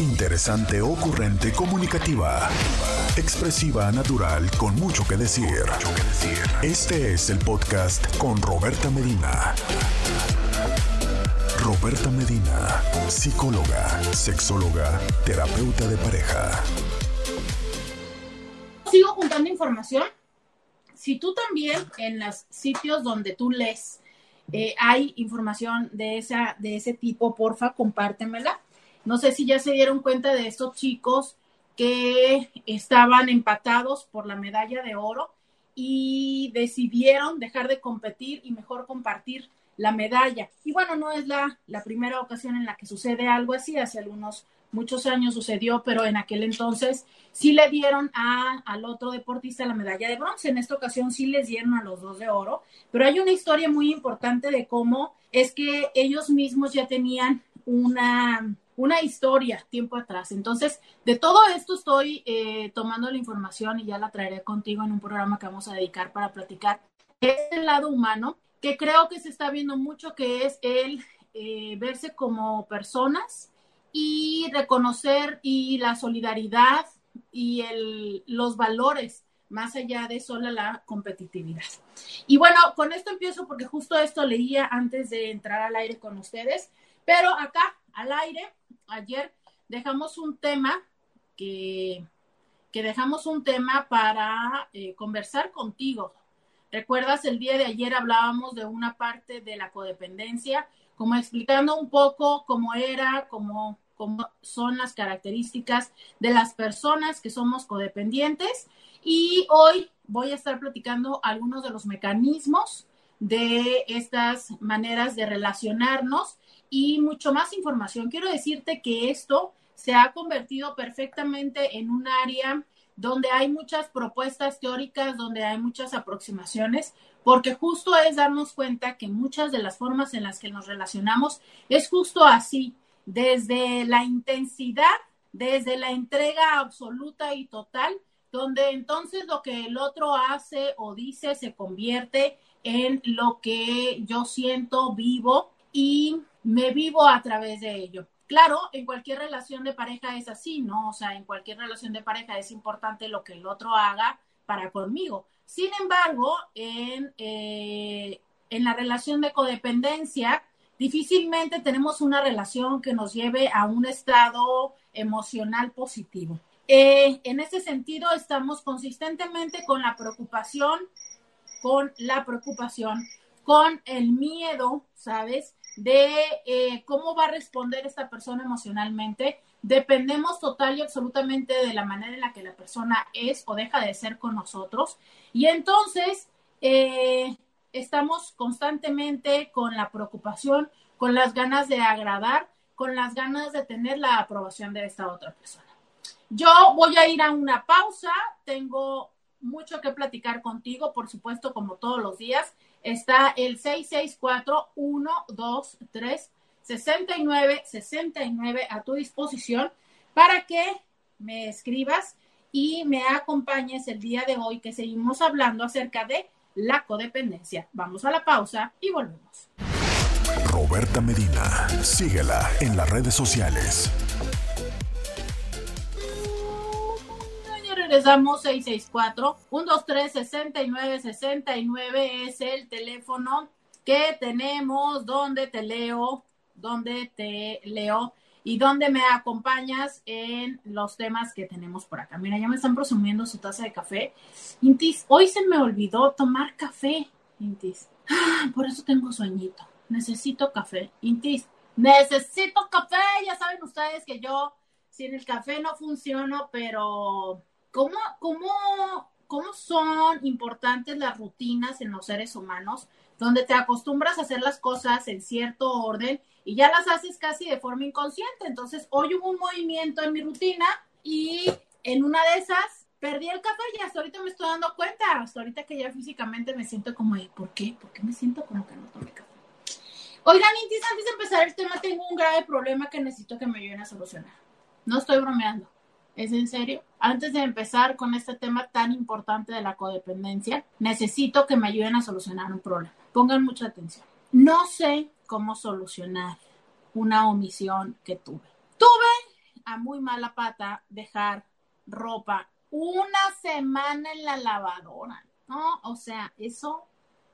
Interesante, ocurrente, comunicativa. Expresiva, natural, con mucho que decir. Este es el podcast con Roberta Medina. Roberta Medina, psicóloga, sexóloga, terapeuta de pareja. Sigo juntando información. Si tú también en los sitios donde tú lees eh, hay información de, esa, de ese tipo, porfa, compártemela. No sé si ya se dieron cuenta de estos chicos que estaban empatados por la medalla de oro y decidieron dejar de competir y mejor compartir la medalla. Y bueno, no es la, la primera ocasión en la que sucede algo así, hace algunos muchos años sucedió, pero en aquel entonces sí le dieron a, al otro deportista la medalla de bronce. En esta ocasión sí les dieron a los dos de oro, pero hay una historia muy importante de cómo es que ellos mismos ya tenían una, una historia tiempo atrás. Entonces, de todo esto estoy eh, tomando la información y ya la traeré contigo en un programa que vamos a dedicar para platicar este lado humano, que creo que se está viendo mucho, que es el eh, verse como personas y reconocer y la solidaridad y el, los valores más allá de sola la competitividad. Y bueno, con esto empiezo porque justo esto leía antes de entrar al aire con ustedes, pero acá al aire, ayer dejamos un tema que, que dejamos un tema para eh, conversar contigo. ¿Recuerdas? El día de ayer hablábamos de una parte de la codependencia como explicando un poco cómo era, cómo, cómo son las características de las personas que somos codependientes. Y hoy voy a estar platicando algunos de los mecanismos de estas maneras de relacionarnos y mucho más información. Quiero decirte que esto se ha convertido perfectamente en un área donde hay muchas propuestas teóricas, donde hay muchas aproximaciones, porque justo es darnos cuenta que muchas de las formas en las que nos relacionamos es justo así, desde la intensidad, desde la entrega absoluta y total, donde entonces lo que el otro hace o dice se convierte en lo que yo siento, vivo y me vivo a través de ello. Claro, en cualquier relación de pareja es así, ¿no? O sea, en cualquier relación de pareja es importante lo que el otro haga para conmigo, sin embargo, en, eh, en la relación de codependencia, difícilmente tenemos una relación que nos lleve a un estado emocional positivo. Eh, en ese sentido, estamos consistentemente con la preocupación, con la preocupación, con el miedo, ¿sabes? De eh, cómo va a responder esta persona emocionalmente dependemos total y absolutamente de la manera en la que la persona es o deja de ser con nosotros. Y entonces eh, estamos constantemente con la preocupación, con las ganas de agradar, con las ganas de tener la aprobación de esta otra persona. Yo voy a ir a una pausa, tengo mucho que platicar contigo, por supuesto, como todos los días. Está el 664 123 69 69 a tu disposición para que me escribas y me acompañes el día de hoy que seguimos hablando acerca de la codependencia. Vamos a la pausa y volvemos. Roberta Medina, síguela en las redes sociales. Regresamos 664 123 69 69 es el teléfono que tenemos donde te leo donde te leo y donde me acompañas en los temas que tenemos por acá. Mira, ya me están presumiendo su taza de café. Intis, hoy se me olvidó tomar café, Intis. Ah, por eso tengo sueñito. Necesito café. Intis, necesito café. Ya saben ustedes que yo sin el café no funciono, pero ¿cómo, cómo, cómo son importantes las rutinas en los seres humanos? donde te acostumbras a hacer las cosas en cierto orden y ya las haces casi de forma inconsciente. Entonces, hoy hubo un movimiento en mi rutina y en una de esas perdí el café y hasta ahorita me estoy dando cuenta, hasta ahorita que ya físicamente me siento como, ¿por qué? ¿Por qué me siento como que no tomé café? Oigan, Intis, antes de empezar el tema, tengo un grave problema que necesito que me ayuden a solucionar. No estoy bromeando. ¿Es en serio? Antes de empezar con este tema tan importante de la codependencia, necesito que me ayuden a solucionar un problema. Pongan mucha atención. No sé cómo solucionar una omisión que tuve. Tuve a muy mala pata dejar ropa una semana en la lavadora, ¿no? O sea, eso,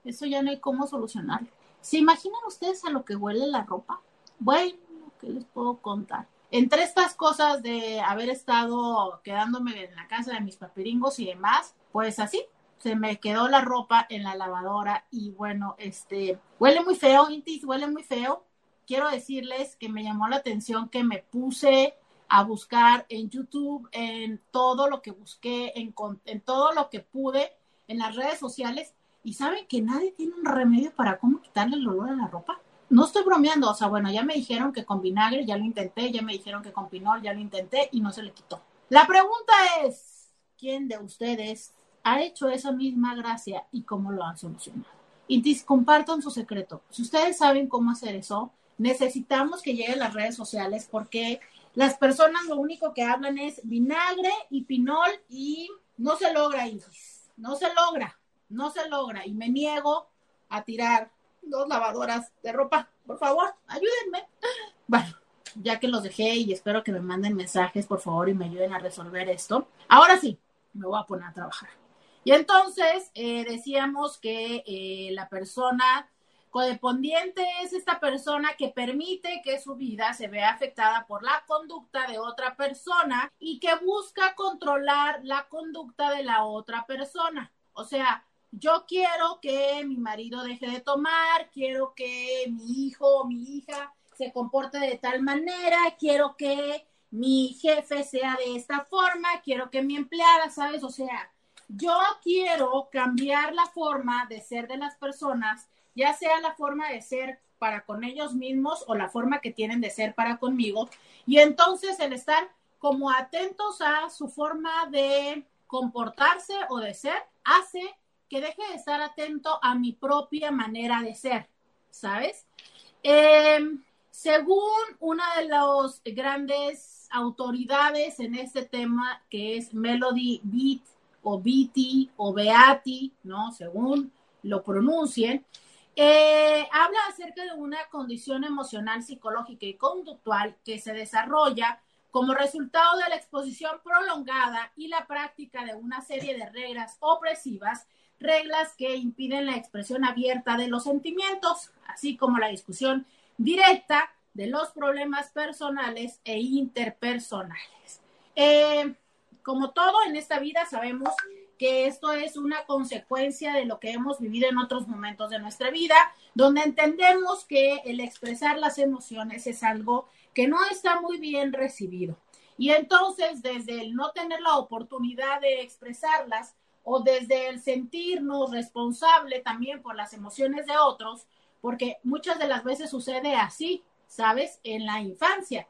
eso ya no hay cómo solucionarlo. ¿Se imaginan ustedes a lo que huele la ropa? Bueno, ¿qué les puedo contar? Entre estas cosas de haber estado quedándome en la casa de mis papiringos y demás, pues así, se me quedó la ropa en la lavadora y bueno, este, huele muy feo, Intis, huele muy feo. Quiero decirles que me llamó la atención que me puse a buscar en YouTube, en todo lo que busqué, en, todo lo que pude, en las redes sociales, y saben que nadie tiene un remedio para cómo quitarle el olor a la ropa. No estoy bromeando, o sea, bueno, ya me dijeron que con vinagre ya lo intenté, ya me dijeron que con pinol ya lo intenté y no se le quitó. La pregunta es, ¿quién de ustedes ha hecho esa misma gracia y cómo lo han solucionado? Y compartan su secreto. Si ustedes saben cómo hacer eso, necesitamos que lleguen las redes sociales porque las personas lo único que hablan es vinagre y pinol y no se logra, Intis. No se logra, no se logra. Y me niego a tirar dos lavadoras de ropa. Por favor, ayúdenme. Bueno, ya que los dejé y espero que me manden mensajes, por favor, y me ayuden a resolver esto. Ahora sí, me voy a poner a trabajar. Y entonces eh, decíamos que eh, la persona codependiente es esta persona que permite que su vida se vea afectada por la conducta de otra persona y que busca controlar la conducta de la otra persona. O sea, yo quiero que mi marido deje de tomar, quiero que mi hijo o mi hija se comporte de tal manera, quiero que mi jefe sea de esta forma, quiero que mi empleada, ¿sabes? O sea, yo quiero cambiar la forma de ser de las personas, ya sea la forma de ser para con ellos mismos o la forma que tienen de ser para conmigo. Y entonces el estar como atentos a su forma de comportarse o de ser hace que deje de estar atento a mi propia manera de ser, ¿sabes? Em, según una de las grandes autoridades en este tema, que es Melody Beat o Beatty o Beati, ¿no? Según lo pronuncien, eh, habla acerca de una condición emocional, psicológica y conductual que se desarrolla como resultado de la exposición prolongada y la práctica de una serie de reglas opresivas reglas que impiden la expresión abierta de los sentimientos, así como la discusión directa de los problemas personales e interpersonales. Eh, como todo en esta vida, sabemos que esto es una consecuencia de lo que hemos vivido en otros momentos de nuestra vida, donde entendemos que el expresar las emociones es algo que no está muy bien recibido. Y entonces, desde el no tener la oportunidad de expresarlas, o desde el sentirnos responsable también por las emociones de otros, porque muchas de las veces sucede así, ¿sabes? En la infancia.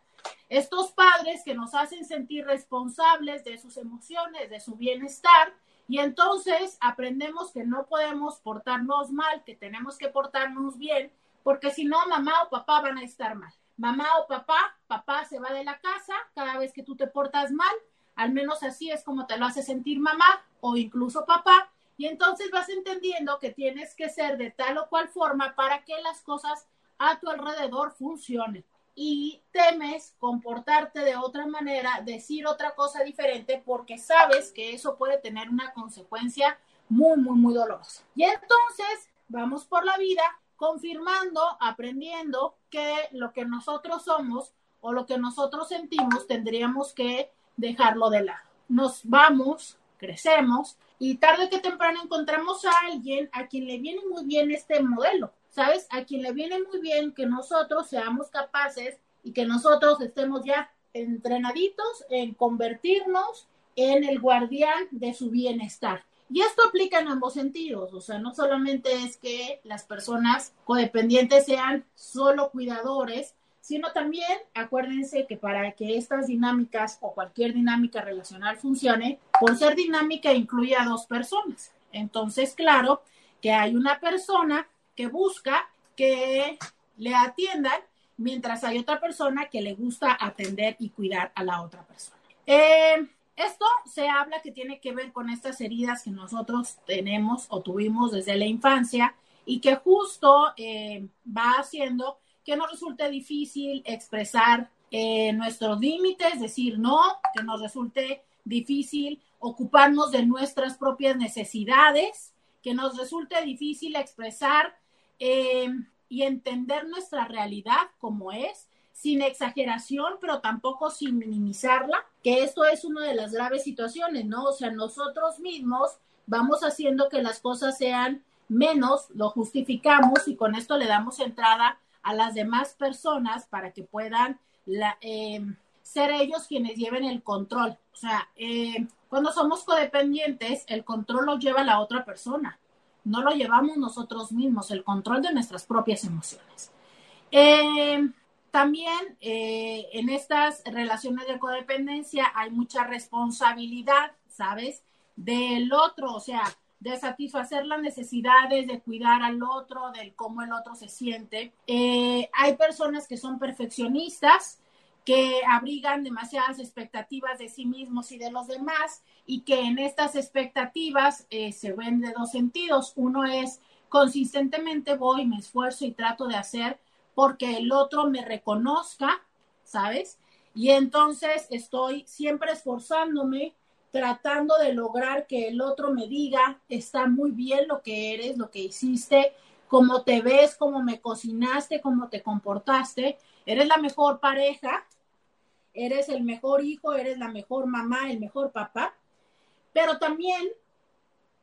Estos padres que nos hacen sentir responsables de sus emociones, de su bienestar, y entonces aprendemos que no podemos portarnos mal, que tenemos que portarnos bien, porque si no, mamá o papá van a estar mal. Mamá o papá, papá se va de la casa cada vez que tú te portas mal, al menos así es como te lo hace sentir mamá o incluso papá. Y entonces vas entendiendo que tienes que ser de tal o cual forma para que las cosas a tu alrededor funcionen. Y temes comportarte de otra manera, decir otra cosa diferente, porque sabes que eso puede tener una consecuencia muy, muy, muy dolorosa. Y entonces vamos por la vida confirmando, aprendiendo que lo que nosotros somos o lo que nosotros sentimos tendríamos que dejarlo de lado. Nos vamos, crecemos y tarde que temprano encontramos a alguien a quien le viene muy bien este modelo, ¿sabes? A quien le viene muy bien que nosotros seamos capaces y que nosotros estemos ya entrenaditos en convertirnos en el guardián de su bienestar. Y esto aplica en ambos sentidos, o sea, no solamente es que las personas codependientes sean solo cuidadores, sino también acuérdense que para que estas dinámicas o cualquier dinámica relacional funcione, por ser dinámica incluye a dos personas. Entonces, claro que hay una persona que busca que le atiendan, mientras hay otra persona que le gusta atender y cuidar a la otra persona. Eh, esto se habla que tiene que ver con estas heridas que nosotros tenemos o tuvimos desde la infancia y que justo eh, va haciendo que nos resulte difícil expresar eh, nuestros límites, decir no, que nos resulte difícil ocuparnos de nuestras propias necesidades, que nos resulte difícil expresar eh, y entender nuestra realidad como es, sin exageración, pero tampoco sin minimizarla, que esto es una de las graves situaciones, ¿no? O sea, nosotros mismos vamos haciendo que las cosas sean menos, lo justificamos y con esto le damos entrada a las demás personas para que puedan eh, ser ellos quienes lleven el control. O sea, eh, cuando somos codependientes, el control lo lleva la otra persona, no lo llevamos nosotros mismos, el control de nuestras propias emociones. Eh, también en estas relaciones de codependencia hay mucha responsabilidad, ¿sabes? Del otro, o sea, de satisfacer las necesidades, de cuidar al otro, del cómo el otro se siente. Eh, hay personas que son perfeccionistas, que abrigan demasiadas expectativas de sí mismos y de los demás y que en estas expectativas eh, se ven de dos sentidos. Uno es consistentemente voy, me esfuerzo y trato de hacer porque el otro me reconozca, ¿sabes? Y entonces estoy siempre esforzándome tratando de lograr que el otro me diga, está muy bien lo que eres, lo que hiciste, cómo te ves, cómo me cocinaste, cómo te comportaste, eres la mejor pareja, eres el mejor hijo, eres la mejor mamá, el mejor papá, pero también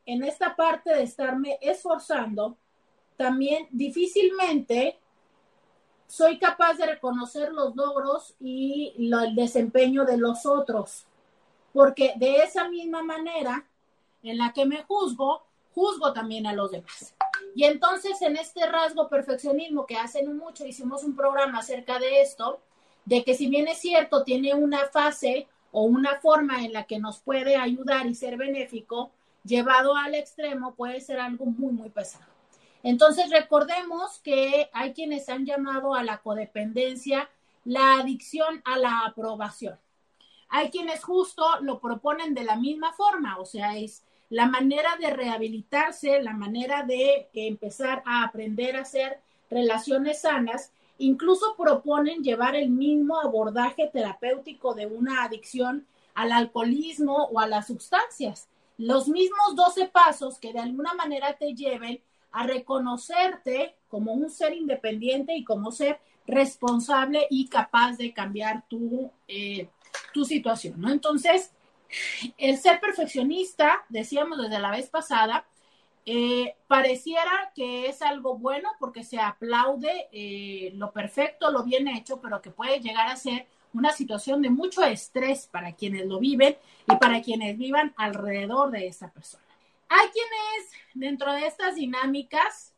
en esta parte de estarme esforzando, también difícilmente soy capaz de reconocer los logros y el desempeño de los otros porque de esa misma manera en la que me juzgo, juzgo también a los demás. Y entonces en este rasgo perfeccionismo que hacen mucho, hicimos un programa acerca de esto, de que si bien es cierto, tiene una fase o una forma en la que nos puede ayudar y ser benéfico, llevado al extremo puede ser algo muy, muy pesado. Entonces recordemos que hay quienes han llamado a la codependencia la adicción a la aprobación. Hay quienes justo lo proponen de la misma forma, o sea, es la manera de rehabilitarse, la manera de empezar a aprender a hacer relaciones sanas. Incluso proponen llevar el mismo abordaje terapéutico de una adicción al alcoholismo o a las sustancias. Los mismos 12 pasos que de alguna manera te lleven a reconocerte como un ser independiente y como ser responsable y capaz de cambiar tu eh, tu situación, ¿no? Entonces, el ser perfeccionista, decíamos desde la vez pasada, eh, pareciera que es algo bueno porque se aplaude eh, lo perfecto, lo bien hecho, pero que puede llegar a ser una situación de mucho estrés para quienes lo viven y para quienes vivan alrededor de esa persona. Hay quienes dentro de estas dinámicas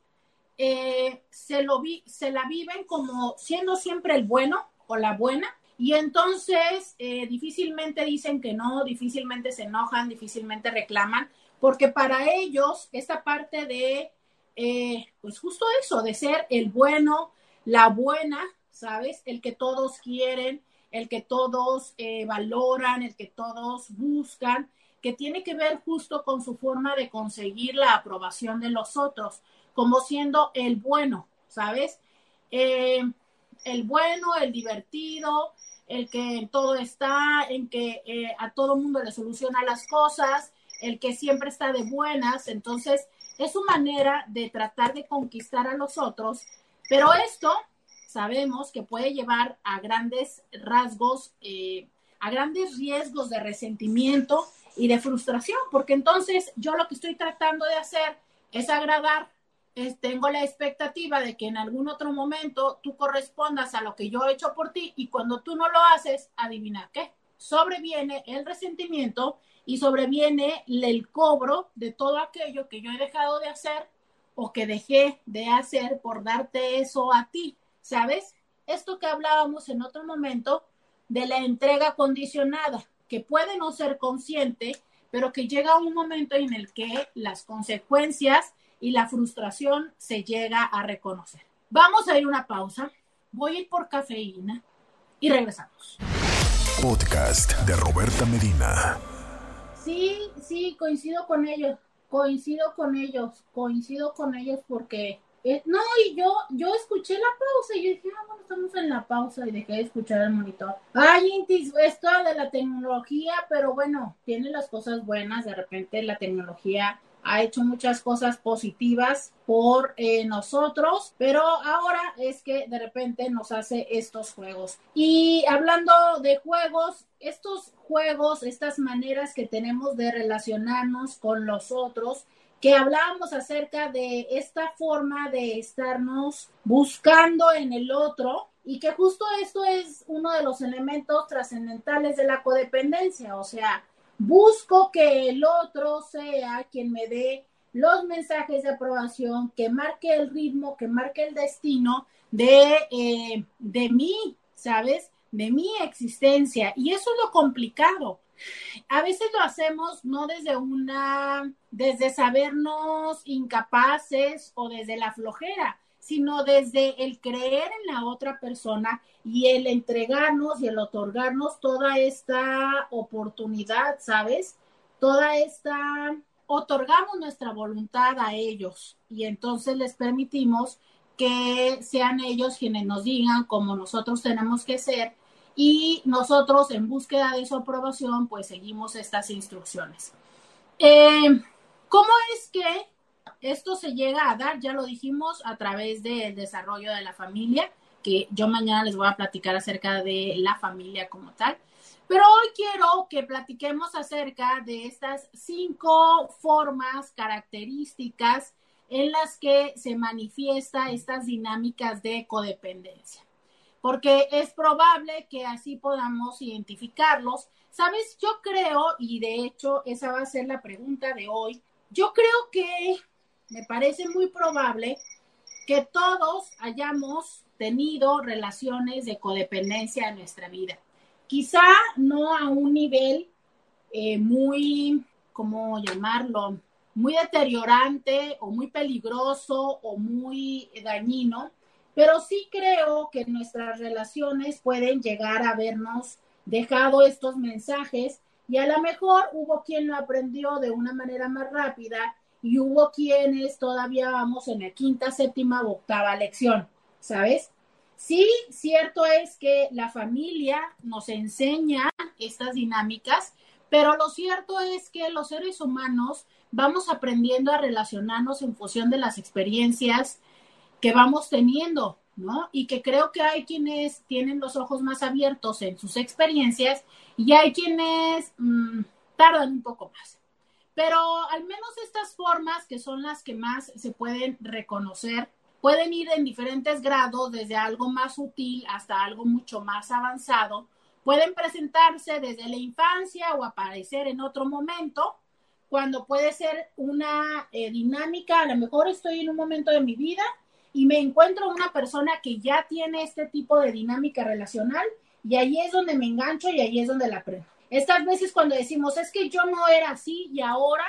eh, se, lo vi, se la viven como siendo siempre el bueno o la buena y entonces eh, difícilmente dicen que no, difícilmente se enojan, difícilmente reclaman, porque para ellos esta parte de, eh, pues justo eso, de ser el bueno, la buena, ¿sabes? El que todos quieren, el que todos eh, valoran, el que todos buscan, que tiene que ver justo con su forma de conseguir la aprobación de los otros, como siendo el bueno, ¿sabes? El bueno, el divertido, el que en todo está, en que eh, a todo mundo le soluciona las cosas, el que siempre está de buenas. Entonces, es su manera de tratar de conquistar a los otros, pero esto sabemos que puede llevar a grandes rasgos, eh, a grandes riesgos de resentimiento y de frustración, porque entonces yo lo que estoy tratando de hacer es agradar tengo la expectativa de que en algún otro momento tú correspondas a lo que yo he hecho por ti y cuando tú no lo haces, adivina qué, sobreviene el resentimiento y sobreviene el cobro de todo aquello que yo he dejado de hacer o que dejé de hacer por darte eso a ti, ¿sabes? Esto que hablábamos en otro momento de la entrega condicionada, que puede no ser consciente, pero que llega un momento en el que las consecuencias y la frustración se llega a reconocer. Vamos a ir a una pausa. Voy a ir por cafeína y regresamos. Podcast de Roberta Medina. Sí, sí, coincido con ellos, coincido con ellos, coincido con ellos porque Eh, no, y yo, yo escuché la pausa y yo dije, ah, bueno, estamos en la pausa y dejé de escuchar el monitor. Ay, Intis, esto de la tecnología, pero bueno, tiene las cosas buenas, de repente la tecnología ha hecho muchas cosas positivas por eh, nosotros, pero ahora es que de repente nos hace estos juegos. Y hablando de juegos, estos juegos, estas maneras que tenemos de relacionarnos con los otros, que hablábamos acerca de esta forma de estarnos buscando en el otro y que justo esto es uno de los elementos trascendentales de la codependencia, o sea, Busco que el otro sea quien me dé los mensajes de aprobación, que marque el ritmo, que marque el destino de, eh, de mí, ¿sabes? De mi existencia. Y eso es lo complicado. A veces lo hacemos no desde una, desde sabernos incapaces o desde la flojera, sino desde el creer en la otra persona y el entregarnos y el otorgarnos toda esta oportunidad, ¿sabes? Toda esta, otorgamos nuestra voluntad a ellos y entonces les permitimos que sean ellos quienes nos digan cómo nosotros tenemos que ser y nosotros en búsqueda de su aprobación pues seguimos estas instrucciones. Eh, ¿Cómo es que esto se llega a dar, ya lo dijimos, a través del desarrollo de la familia, que yo mañana les voy a platicar acerca de la familia como tal. Pero hoy quiero que platiquemos acerca de estas cinco formas características en las que se manifiesta estas dinámicas de codependencia. Porque es probable que así podamos identificarlos. Sabes, yo creo, y de hecho esa va a ser la pregunta de hoy, yo creo que me parece muy probable que todos hayamos tenido relaciones de codependencia en nuestra vida. Quizá no a un nivel eh, muy, ¿cómo llamarlo? Muy deteriorante o muy peligroso o muy dañino, pero sí creo que nuestras relaciones pueden llegar a habernos dejado estos mensajes y a lo mejor hubo quien lo aprendió de una manera más rápida y hubo quienes todavía vamos en la quinta, séptima o octava lección, ¿sabes? Sí, cierto es que la familia nos enseña estas dinámicas, pero lo cierto es que los seres humanos vamos aprendiendo a relacionarnos en función de las experiencias que vamos teniendo, ¿no? Y que creo que hay quienes tienen los ojos más abiertos en sus experiencias y hay quienes mm, tardan un poco más. Pero al menos estas formas, que son las que más se pueden reconocer, pueden ir en diferentes grados, desde algo más sutil hasta algo mucho más avanzado. Pueden presentarse desde la infancia o aparecer en otro momento, cuando puede ser una eh, dinámica, a lo mejor estoy en un momento de mi vida y me encuentro una persona que ya tiene este tipo de dinámica relacional y ahí es donde me engancho y ahí es donde la aprendo. Estas veces cuando decimos, es que yo no era así y ahora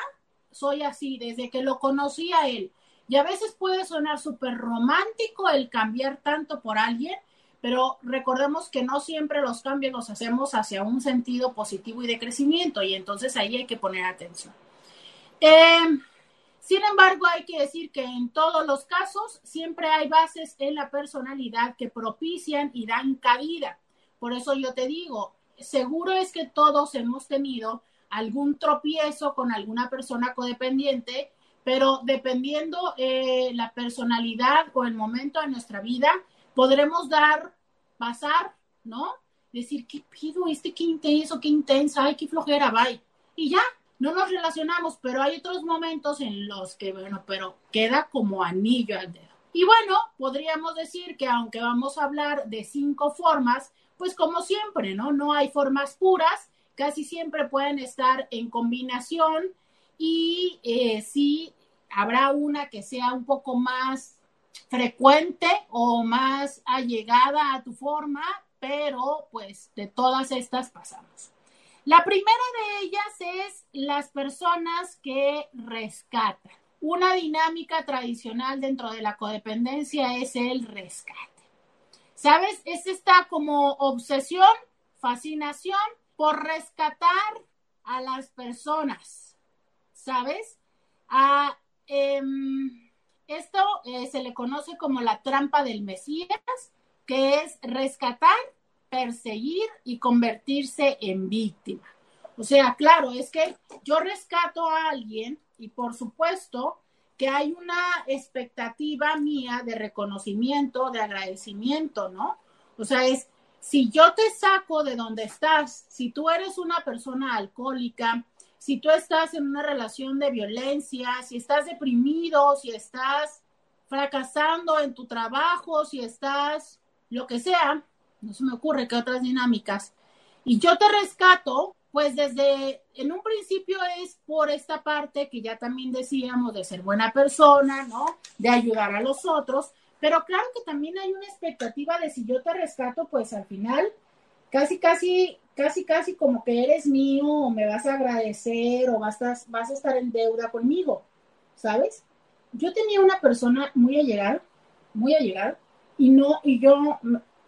soy así, desde que lo conocí a él. Y a veces puede sonar súper romántico el cambiar tanto por alguien, pero recordemos que no siempre los cambios los hacemos hacia un sentido positivo y de crecimiento, y entonces ahí hay que poner atención. Em, sin embargo, hay que decir que en todos los casos siempre hay bases en la personalidad que propician y dan cabida. Por eso yo te digo, seguro es que todos hemos tenido algún tropiezo con alguna persona codependiente, pero dependiendo eh, la personalidad o el momento de nuestra vida, podremos dar, pasar, ¿no? Decir, ¿qué pido? Este qué intenso, qué intensa, ay, qué flojera, bye. Y ya, no nos relacionamos, pero hay otros momentos en los que, bueno, pero queda como anillo al dedo. Y bueno, podríamos decir que aunque vamos a hablar de cinco formas, pues como siempre, ¿no? No hay formas puras, casi siempre pueden estar en combinación y eh, sí habrá una que sea un poco más frecuente o más allegada a tu forma, pero pues de todas estas pasamos. La primera de ellas es las personas que rescatan. Una dinámica tradicional dentro de la codependencia es el rescate. ¿Sabes? Es esta como obsesión, fascinación por rescatar a las personas, ¿sabes? A, em, esto eh, se le conoce como la trampa del Mesías, que es rescatar, perseguir y convertirse en víctima. O sea, claro, es que yo rescato a alguien y por supuesto que hay una expectativa mía de reconocimiento, de agradecimiento, ¿no? O sea, es, si yo te saco de donde estás, si tú eres una persona alcohólica, si tú estás en una relación de violencia, si estás deprimido, si estás fracasando en tu trabajo, si estás lo que sea, no se me ocurre que otras dinámicas, y yo te rescato, pues desde en un principio es por esta parte que ya también decíamos de ser buena persona, ¿no? De ayudar a los otros, pero claro que también hay una expectativa de si yo te rescato, pues al final casi, casi, casi, casi como que eres mío o me vas a agradecer o vas a, vas a estar en deuda conmigo, ¿sabes? Yo tenía una persona muy allegada, muy allegada, y no, y yo,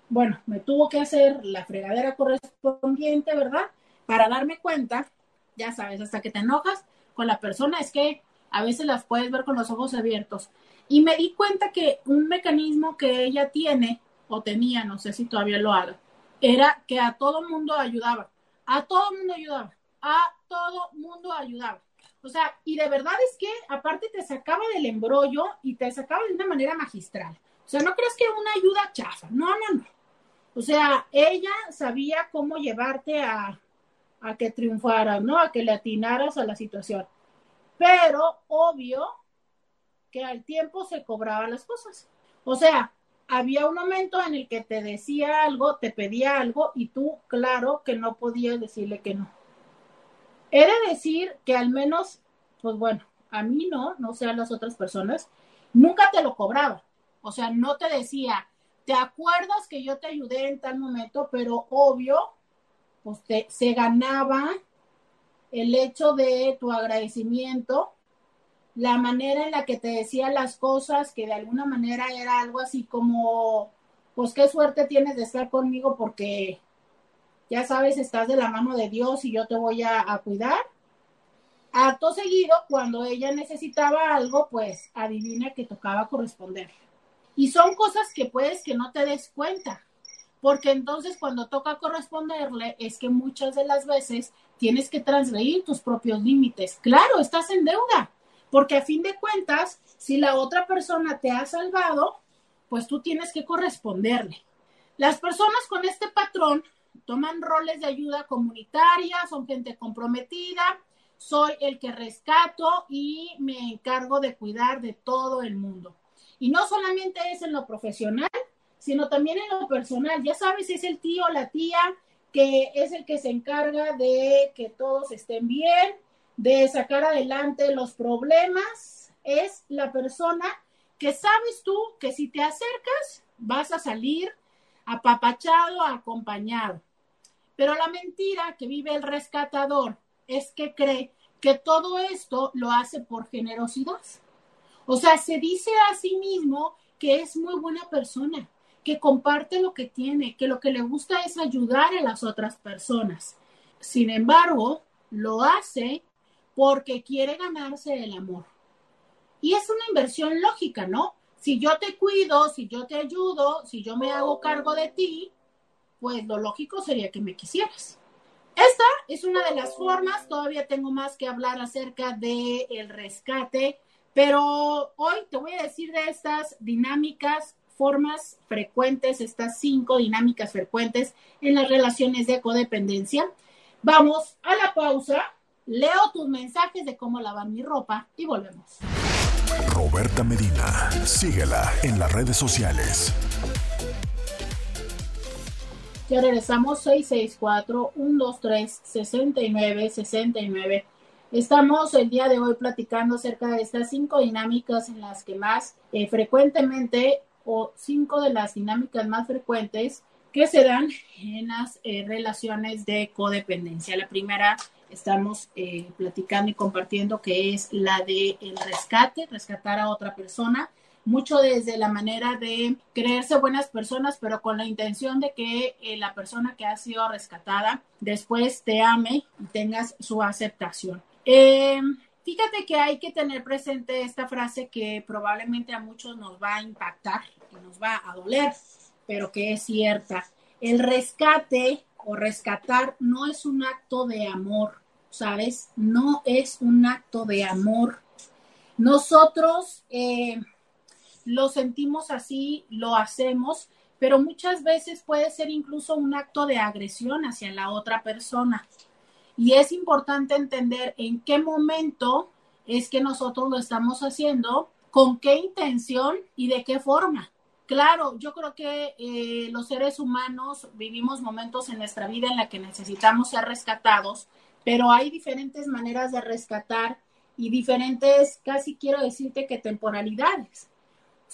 bueno, me tuvo que hacer la fregadera correspondiente, ¿verdad? Para darme cuenta, ya sabes, hasta que te enojas con la persona, es que a veces las puedes ver con los ojos abiertos. Y me di cuenta que un mecanismo que ella tiene, o tenía, no sé si todavía lo haga, era que a todo mundo ayudaba, a todo mundo ayudaba, a todo mundo ayudaba. O sea, y de verdad es que aparte te sacaba del embrollo y te sacaba de una manera magistral. O sea, no crees que una ayuda chafa, no, no, no. O sea, ella sabía cómo llevarte a, a que triunfaras, ¿no? A que le atinaras a la situación. Pero obvio que al tiempo se cobraban las cosas. O sea, había un momento en el que te decía algo, te pedía algo y tú, claro, que no podías decirle que no. Era decir que al menos, pues bueno, a mí no, no sé a las otras personas, nunca te lo cobraba. O sea, no te decía, ¿te acuerdas que yo te ayudé en tal momento? Pero obvio pues se ganaba el hecho de tu agradecimiento, la manera en la que te decía las cosas, que de alguna manera era algo así como, pues qué suerte tienes de estar conmigo porque ya sabes, estás de la mano de Dios y yo te voy a, a cuidar. Acto seguido, cuando ella necesitaba algo, pues adivina que tocaba corresponder. Y son cosas que puedes que no te des cuenta porque entonces cuando toca corresponderle es que muchas de las veces tienes que transgredir tus propios límites. Claro, estás en deuda, porque a fin de cuentas, si la otra persona te ha salvado, pues tú tienes que corresponderle. Las personas con este patrón toman roles de ayuda comunitaria, son gente comprometida, soy el que rescato y me encargo de cuidar de todo el mundo. Y no solamente es en lo profesional, sino también en lo personal. Ya sabes, es el tío, la tía, que es el que se encarga de que todos estén bien, de sacar adelante los problemas. Es la persona que sabes tú que si te acercas vas a salir apapachado, acompañado. Pero la mentira que vive el rescatador es que cree que todo esto lo hace por generosidad. O sea, se dice a sí mismo que es muy buena persona, que comparte lo que tiene, que lo que le gusta es ayudar a las otras personas. Sin embargo, lo hace porque quiere ganarse el amor. Y es una inversión lógica, ¿no? Si yo te cuido, si yo te ayudo, si yo me hago cargo de ti, pues lo lógico sería que me quisieras. Esta es una de las formas, todavía tengo más que hablar acerca del el rescate, pero hoy te voy a decir de estas dinámicas formas frecuentes, estas cinco dinámicas frecuentes en las relaciones de codependencia. Vamos a la pausa, leo tus mensajes de cómo lavar mi ropa y volvemos. Roberta Medina, síguela en las redes sociales. Ya regresamos 664-123-6969. Estamos el día de hoy platicando acerca de estas cinco dinámicas en las que más eh, frecuentemente o cinco de las dinámicas más frecuentes que se dan en las eh, relaciones de codependencia. La primera estamos eh, platicando y compartiendo que es la de el rescate, rescatar a otra persona, mucho desde la manera de creerse buenas personas, pero con la intención de que eh, la persona que ha sido rescatada después te ame y tengas su aceptación. fíjate que hay que tener presente esta frase que probablemente a muchos nos va a impactar, nos va a doler, pero que es cierta. El rescate o rescatar no es un acto de amor, ¿sabes? No es un acto de amor. Nosotros eh, lo sentimos así, lo hacemos, pero muchas veces puede ser incluso un acto de agresión hacia la otra persona. Y es importante entender en qué momento es que nosotros lo estamos haciendo, con qué intención y de qué forma. Claro, yo creo que eh, los seres humanos vivimos momentos en nuestra vida en la que necesitamos ser rescatados, pero hay diferentes maneras de rescatar y diferentes, casi quiero decirte que temporalidades.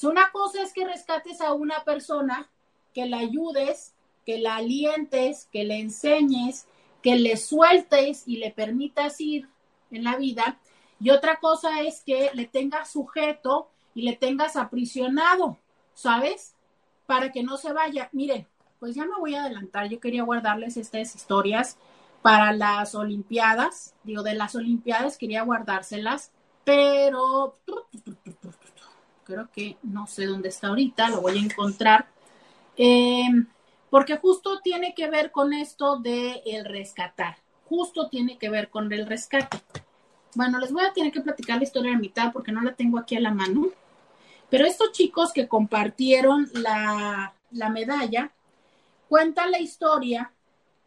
Una cosa es que rescates a una persona, que la ayudes, que la alientes, que le enseñes, que le sueltes y le permitas ir en la vida. Y otra cosa es que le tengas sujeto y le tengas aprisionado, ¿sabes? Para que no se vaya. Miren, pues ya me voy a adelantar. Yo quería guardarles estas historias para las Olimpiadas. Digo, de las Olimpiadas quería guardárselas, pero creo que no sé dónde está ahorita, lo voy a encontrar. Eh, porque justo tiene que ver con esto de el rescatar, justo tiene que ver con el rescate. Bueno, les voy a tener que platicar la historia de mitad porque no la tengo aquí a la mano. Pero estos chicos que compartieron la, la medalla cuentan la historia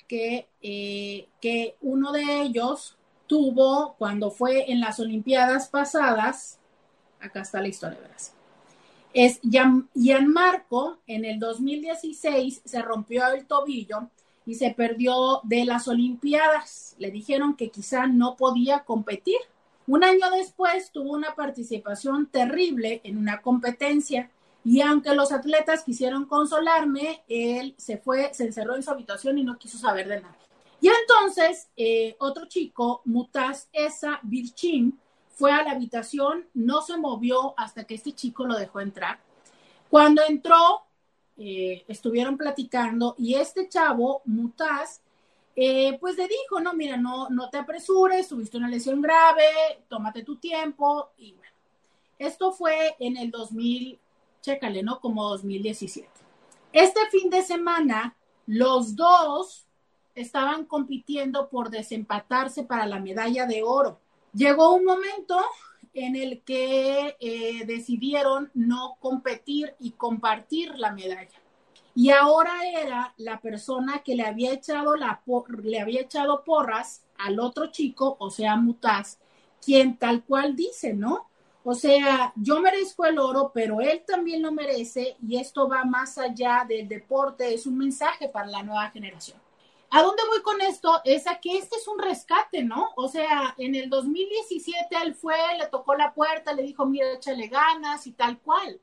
que, eh, que uno de ellos tuvo cuando fue en las Olimpiadas pasadas. Acá está la historia, verás es Gianmarco en el 2016 se rompió el tobillo y se perdió de las Olimpiadas. Le dijeron que quizá no podía competir. Un año después tuvo una participación terrible en una competencia y aunque los atletas quisieron consolarme, él se fue, se encerró en su habitación y no quiso saber de nada. Y entonces eh, otro chico, Mutaz Esa Birchin, fue a la habitación, no se movió hasta que este chico lo dejó entrar. Cuando entró, eh, estuvieron platicando y este chavo, Mutaz, eh, pues le dijo, no, mira, no, no te apresures, tuviste una lesión grave, tómate tu tiempo y bueno, esto fue en el 2000, chécale, ¿no? Como 2017. Este fin de semana, los dos estaban compitiendo por desempatarse para la medalla de oro. Llegó un momento en el que eh, decidieron no competir y compartir la medalla. Y ahora era la persona que le había echado, la, le había echado porras al otro chico, o sea, Mutaz, quien tal cual dice, ¿no? O sea, yo merezco el oro, pero él también lo merece y esto va más allá del deporte, es un mensaje para la nueva generación. ¿A dónde voy con esto? Es a que este es un rescate, ¿no? O sea, en el 2017 él fue, le tocó la puerta, le dijo, mira, échale ganas y tal cual.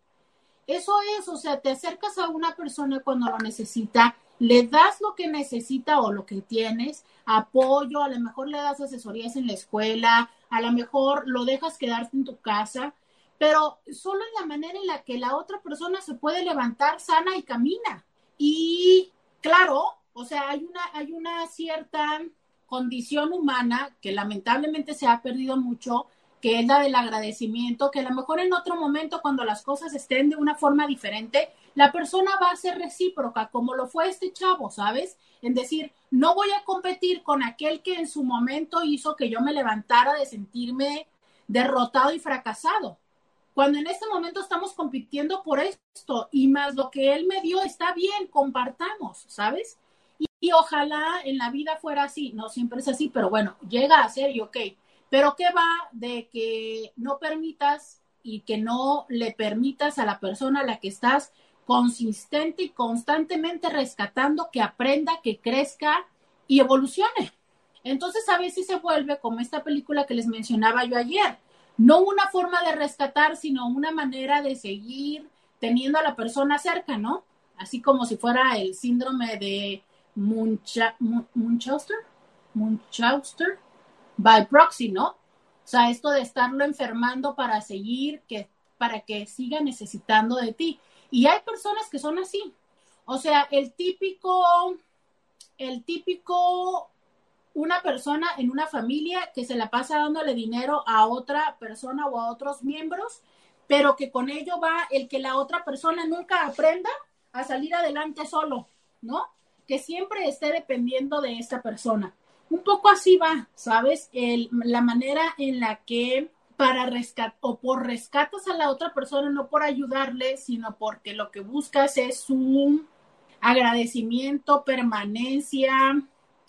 Eso es, o sea, te acercas a una persona cuando lo necesita, le das lo que necesita o lo que tienes, apoyo, a lo mejor le das asesorías en la escuela, a lo mejor lo dejas quedarte en tu casa, pero solo en la manera en la que la otra persona se puede levantar sana y camina. Y claro, o sea, hay una, hay una cierta condición humana que lamentablemente se ha perdido mucho, que es la del agradecimiento, que a lo mejor en otro momento, cuando las cosas estén de una forma diferente, la persona va a ser recíproca, como lo fue este chavo, ¿sabes? En decir, no voy a competir con aquel que en su momento hizo que yo me levantara de sentirme derrotado y fracasado. Cuando en este momento estamos compitiendo por esto y más lo que él me dio está bien, compartamos, ¿sabes? Y ojalá en la vida fuera así, no siempre es así, pero bueno, llega a ser y ok. Pero ¿qué va de que no permitas y que no le permitas a la persona a la que estás consistente y constantemente rescatando que aprenda, que crezca y evolucione? Entonces a veces se vuelve como esta película que les mencionaba yo ayer, no una forma de rescatar, sino una manera de seguir teniendo a la persona cerca, ¿no? Así como si fuera el síndrome de Muncha, Munchauster, Munchauster, by proxy, ¿no? O sea, esto de estarlo enfermando para seguir, que, para que siga necesitando de ti. Y hay personas que son así. O sea, el típico, el típico una persona en una familia que se la pasa dándole dinero a otra persona o a otros miembros, pero que con ello va el que la otra persona nunca aprenda a salir adelante solo, ¿no? Que siempre esté dependiendo de esta persona. Un poco así va, ¿sabes? La manera en la que para rescatar o por rescatas a la otra persona, no por ayudarle, sino porque lo que buscas es un agradecimiento, permanencia,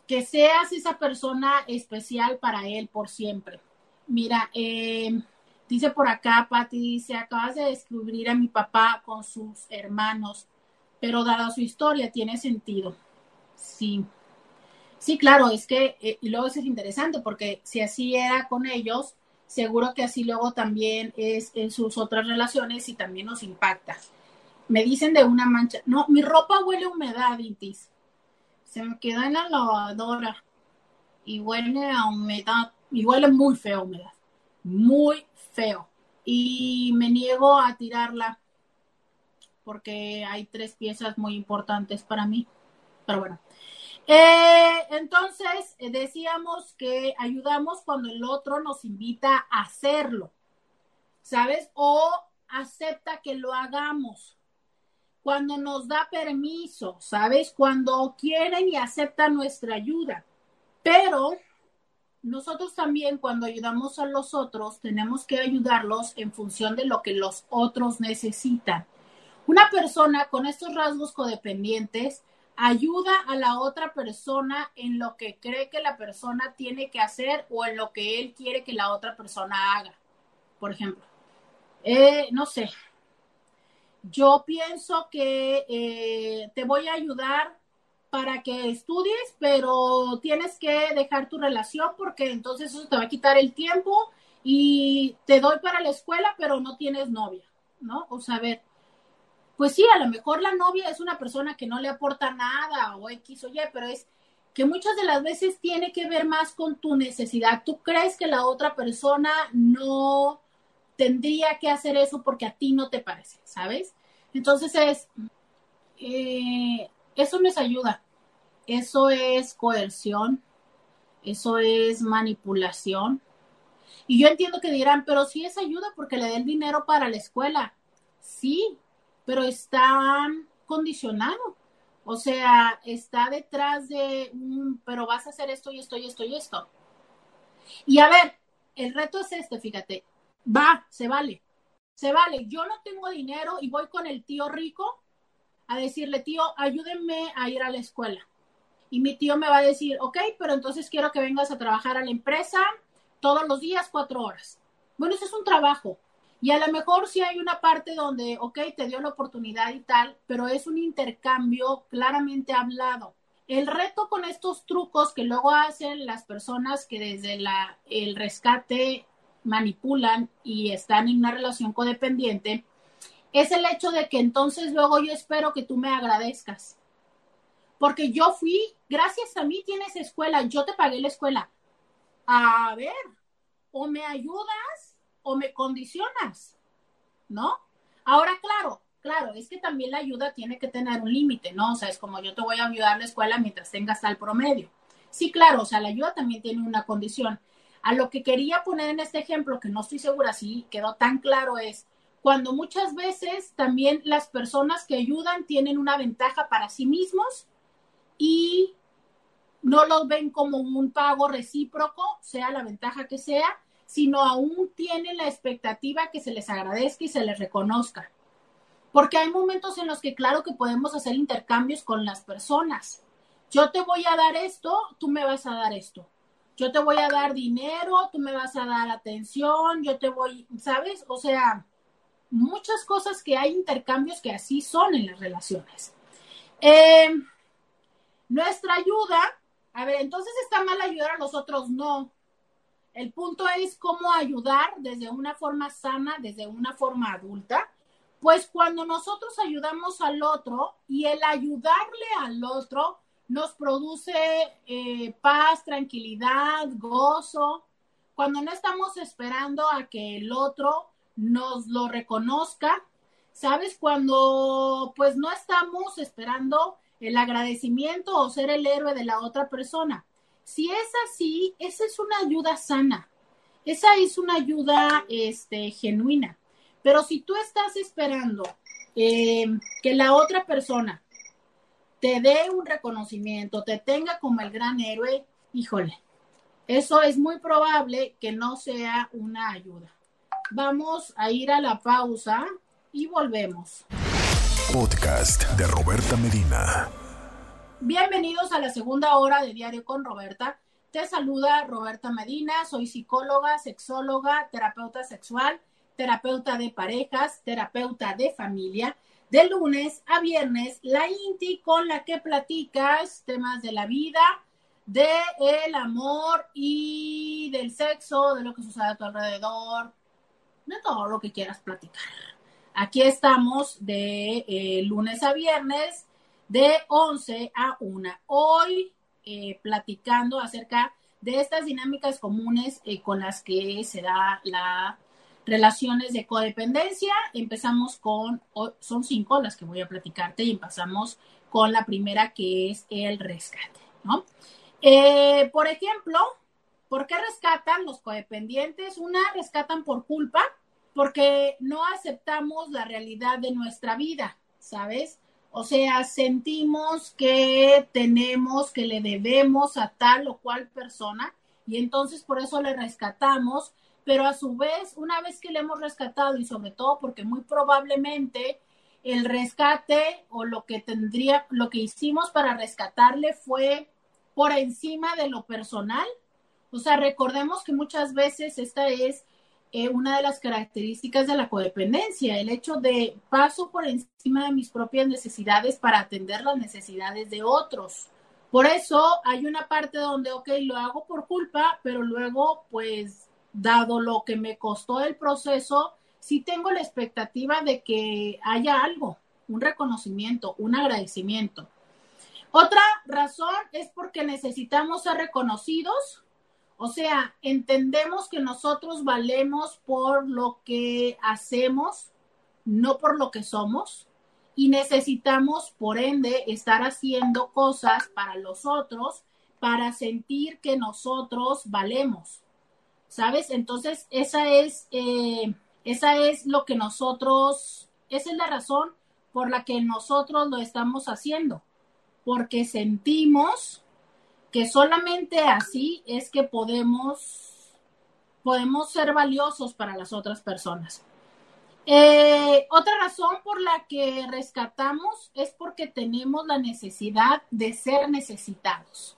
que seas esa persona especial para él por siempre. Mira, eh, dice por acá, Patti, dice, acabas de descubrir a mi papá con sus hermanos, pero dada su historia, tiene sentido. Sí. Sí, claro, es que, eh, y luego eso es interesante, porque si así era con ellos, seguro que así luego también es en sus otras relaciones y también nos impacta. Me dicen de una mancha, no, mi ropa huele a humedad, Intis se me queda en la lavadora y huele a humedad, y huele muy feo humedad, muy feo. Y me niego a tirarla porque hay tres piezas muy importantes para mí. Pero bueno. Eh, entonces, eh, decíamos que ayudamos cuando el otro nos invita a hacerlo, ¿sabes? O acepta que lo hagamos cuando nos da permiso, ¿sabes? Cuando quieren y aceptan nuestra ayuda. Pero nosotros también cuando ayudamos a los otros tenemos que ayudarlos en función de lo que los otros necesitan. Una persona con estos rasgos codependientes ayuda a la otra persona en lo que cree que la persona tiene que hacer o en lo que él quiere que la otra persona haga. Por ejemplo, eh, no sé, yo pienso que eh, te voy a ayudar para que estudies, pero tienes que dejar tu relación porque entonces eso te va a quitar el tiempo y te doy para la escuela, pero no tienes novia, ¿no? O sea, ver, pues sí, a lo mejor la novia es una persona que no le aporta nada o X o Y, pero es que muchas de las veces tiene que ver más con tu necesidad. Tú crees que la otra persona no tendría que hacer eso porque a ti no te parece, ¿sabes? Entonces es, eh, eso no es ayuda, eso es coerción, eso es manipulación. Y yo entiendo que dirán, pero sí es ayuda porque le den dinero para la escuela. Sí, pero está condicionado. O sea, está detrás de un, pero vas a hacer esto y esto y esto y esto. Y a ver, el reto es este, fíjate, va, se vale. Se vale, yo no tengo dinero y voy con el tío rico a decirle, tío, ayúdenme a ir a la escuela. Y mi tío me va a decir, ok, pero entonces quiero que vengas a trabajar a la empresa todos los días, cuatro horas. Bueno, eso es un trabajo. Y a lo mejor sí hay una parte donde, ok, te dio la oportunidad y tal, pero es un intercambio claramente hablado. El reto con estos trucos que luego hacen las personas que desde la, el rescate manipulan y están en una relación codependiente, es el hecho de que entonces luego yo espero que tú me agradezcas. Porque yo fui, gracias a mí tienes escuela, yo te pagué la escuela. A ver, o me ayudas o me condicionas, ¿no? Ahora, claro, claro, es que también la ayuda tiene que tener un límite, ¿no? O sea, es como yo te voy a ayudar a la escuela mientras tengas tal promedio. Sí, claro, o sea, la ayuda también tiene una condición. A lo que quería poner en este ejemplo, que no estoy segura si quedó tan claro, es cuando muchas veces también las personas que ayudan tienen una ventaja para sí mismos y no los ven como un pago recíproco, sea la ventaja que sea, sino aún tienen la expectativa que se les agradezca y se les reconozca. Porque hay momentos en los que claro que podemos hacer intercambios con las personas. Yo te voy a dar esto, tú me vas a dar esto yo te voy a dar dinero, tú me vas a dar atención, yo te voy, ¿sabes? O sea, muchas cosas que hay intercambios que así son en las relaciones. Eh, nuestra ayuda, a ver, entonces está mal ayudar a los otros, no. El punto es cómo ayudar desde una forma sana, desde una forma adulta. Pues cuando nosotros ayudamos al otro y el ayudarle al otro nos produce eh, paz, tranquilidad, gozo, cuando no estamos esperando a que el otro nos lo reconozca, ¿sabes? Cuando pues no estamos esperando el agradecimiento o ser el héroe de la otra persona, Si es así, esa es una ayuda sana, esa es una ayuda este, genuina. Pero si tú estás esperando eh, que la otra persona te dé un reconocimiento, te tenga como el gran héroe, híjole, eso es muy probable que no sea una ayuda. Vamos a ir a la pausa y volvemos. Podcast de Roberta Medina. Bienvenidos a la segunda hora de Diario con Roberta. Te saluda Roberta Medina, soy psicóloga, sexóloga, terapeuta sexual, terapeuta de parejas, terapeuta de familia. De lunes a viernes, la INTI con la que platicas temas de la vida, de el amor y del sexo, de lo que sucede a tu alrededor, de todo lo que quieras platicar. Aquí estamos de eh, lunes a viernes, de 11 a 1. Hoy eh, platicando acerca de estas dinámicas comunes eh, con las que se da la relaciones de codependencia. Empezamos con, son cinco las que voy a platicarte y empezamos con la primera que es el rescate, ¿no? Eh, por ejemplo, ¿por qué rescatan los codependientes? Una, rescatan por culpa, porque no aceptamos la realidad de nuestra vida, ¿sabes? O sea, sentimos que tenemos, que le debemos a tal o cual persona y entonces por eso le rescatamos, pero a su vez, una vez que le hemos rescatado y sobre todo porque muy probablemente el rescate o lo que tendría, lo que hicimos para rescatarle fue por encima de lo personal. O sea, recordemos que muchas veces esta es eh, una de las características de la codependencia, el hecho de paso por encima de mis propias necesidades para atender las necesidades de otros. Por eso hay una parte donde, ok, lo hago por culpa, pero luego, pues, dado lo que me costó el proceso, sí tengo la expectativa de que haya algo, un reconocimiento, un agradecimiento. Otra razón es porque necesitamos ser reconocidos o sea, entendemos que nosotros valemos por lo que hacemos, no por lo que somos, y necesitamos, por ende, estar haciendo cosas para los otros para sentir que nosotros valemos. ¿Sabes? Entonces, esa es, eh, esa es lo que nosotros, esa es la razón por la que nosotros lo estamos haciendo, porque sentimos que solamente así es que podemos, podemos ser valiosos para las otras personas. Eh, otra razón por la que rescatamos es porque tenemos la necesidad de ser necesitados.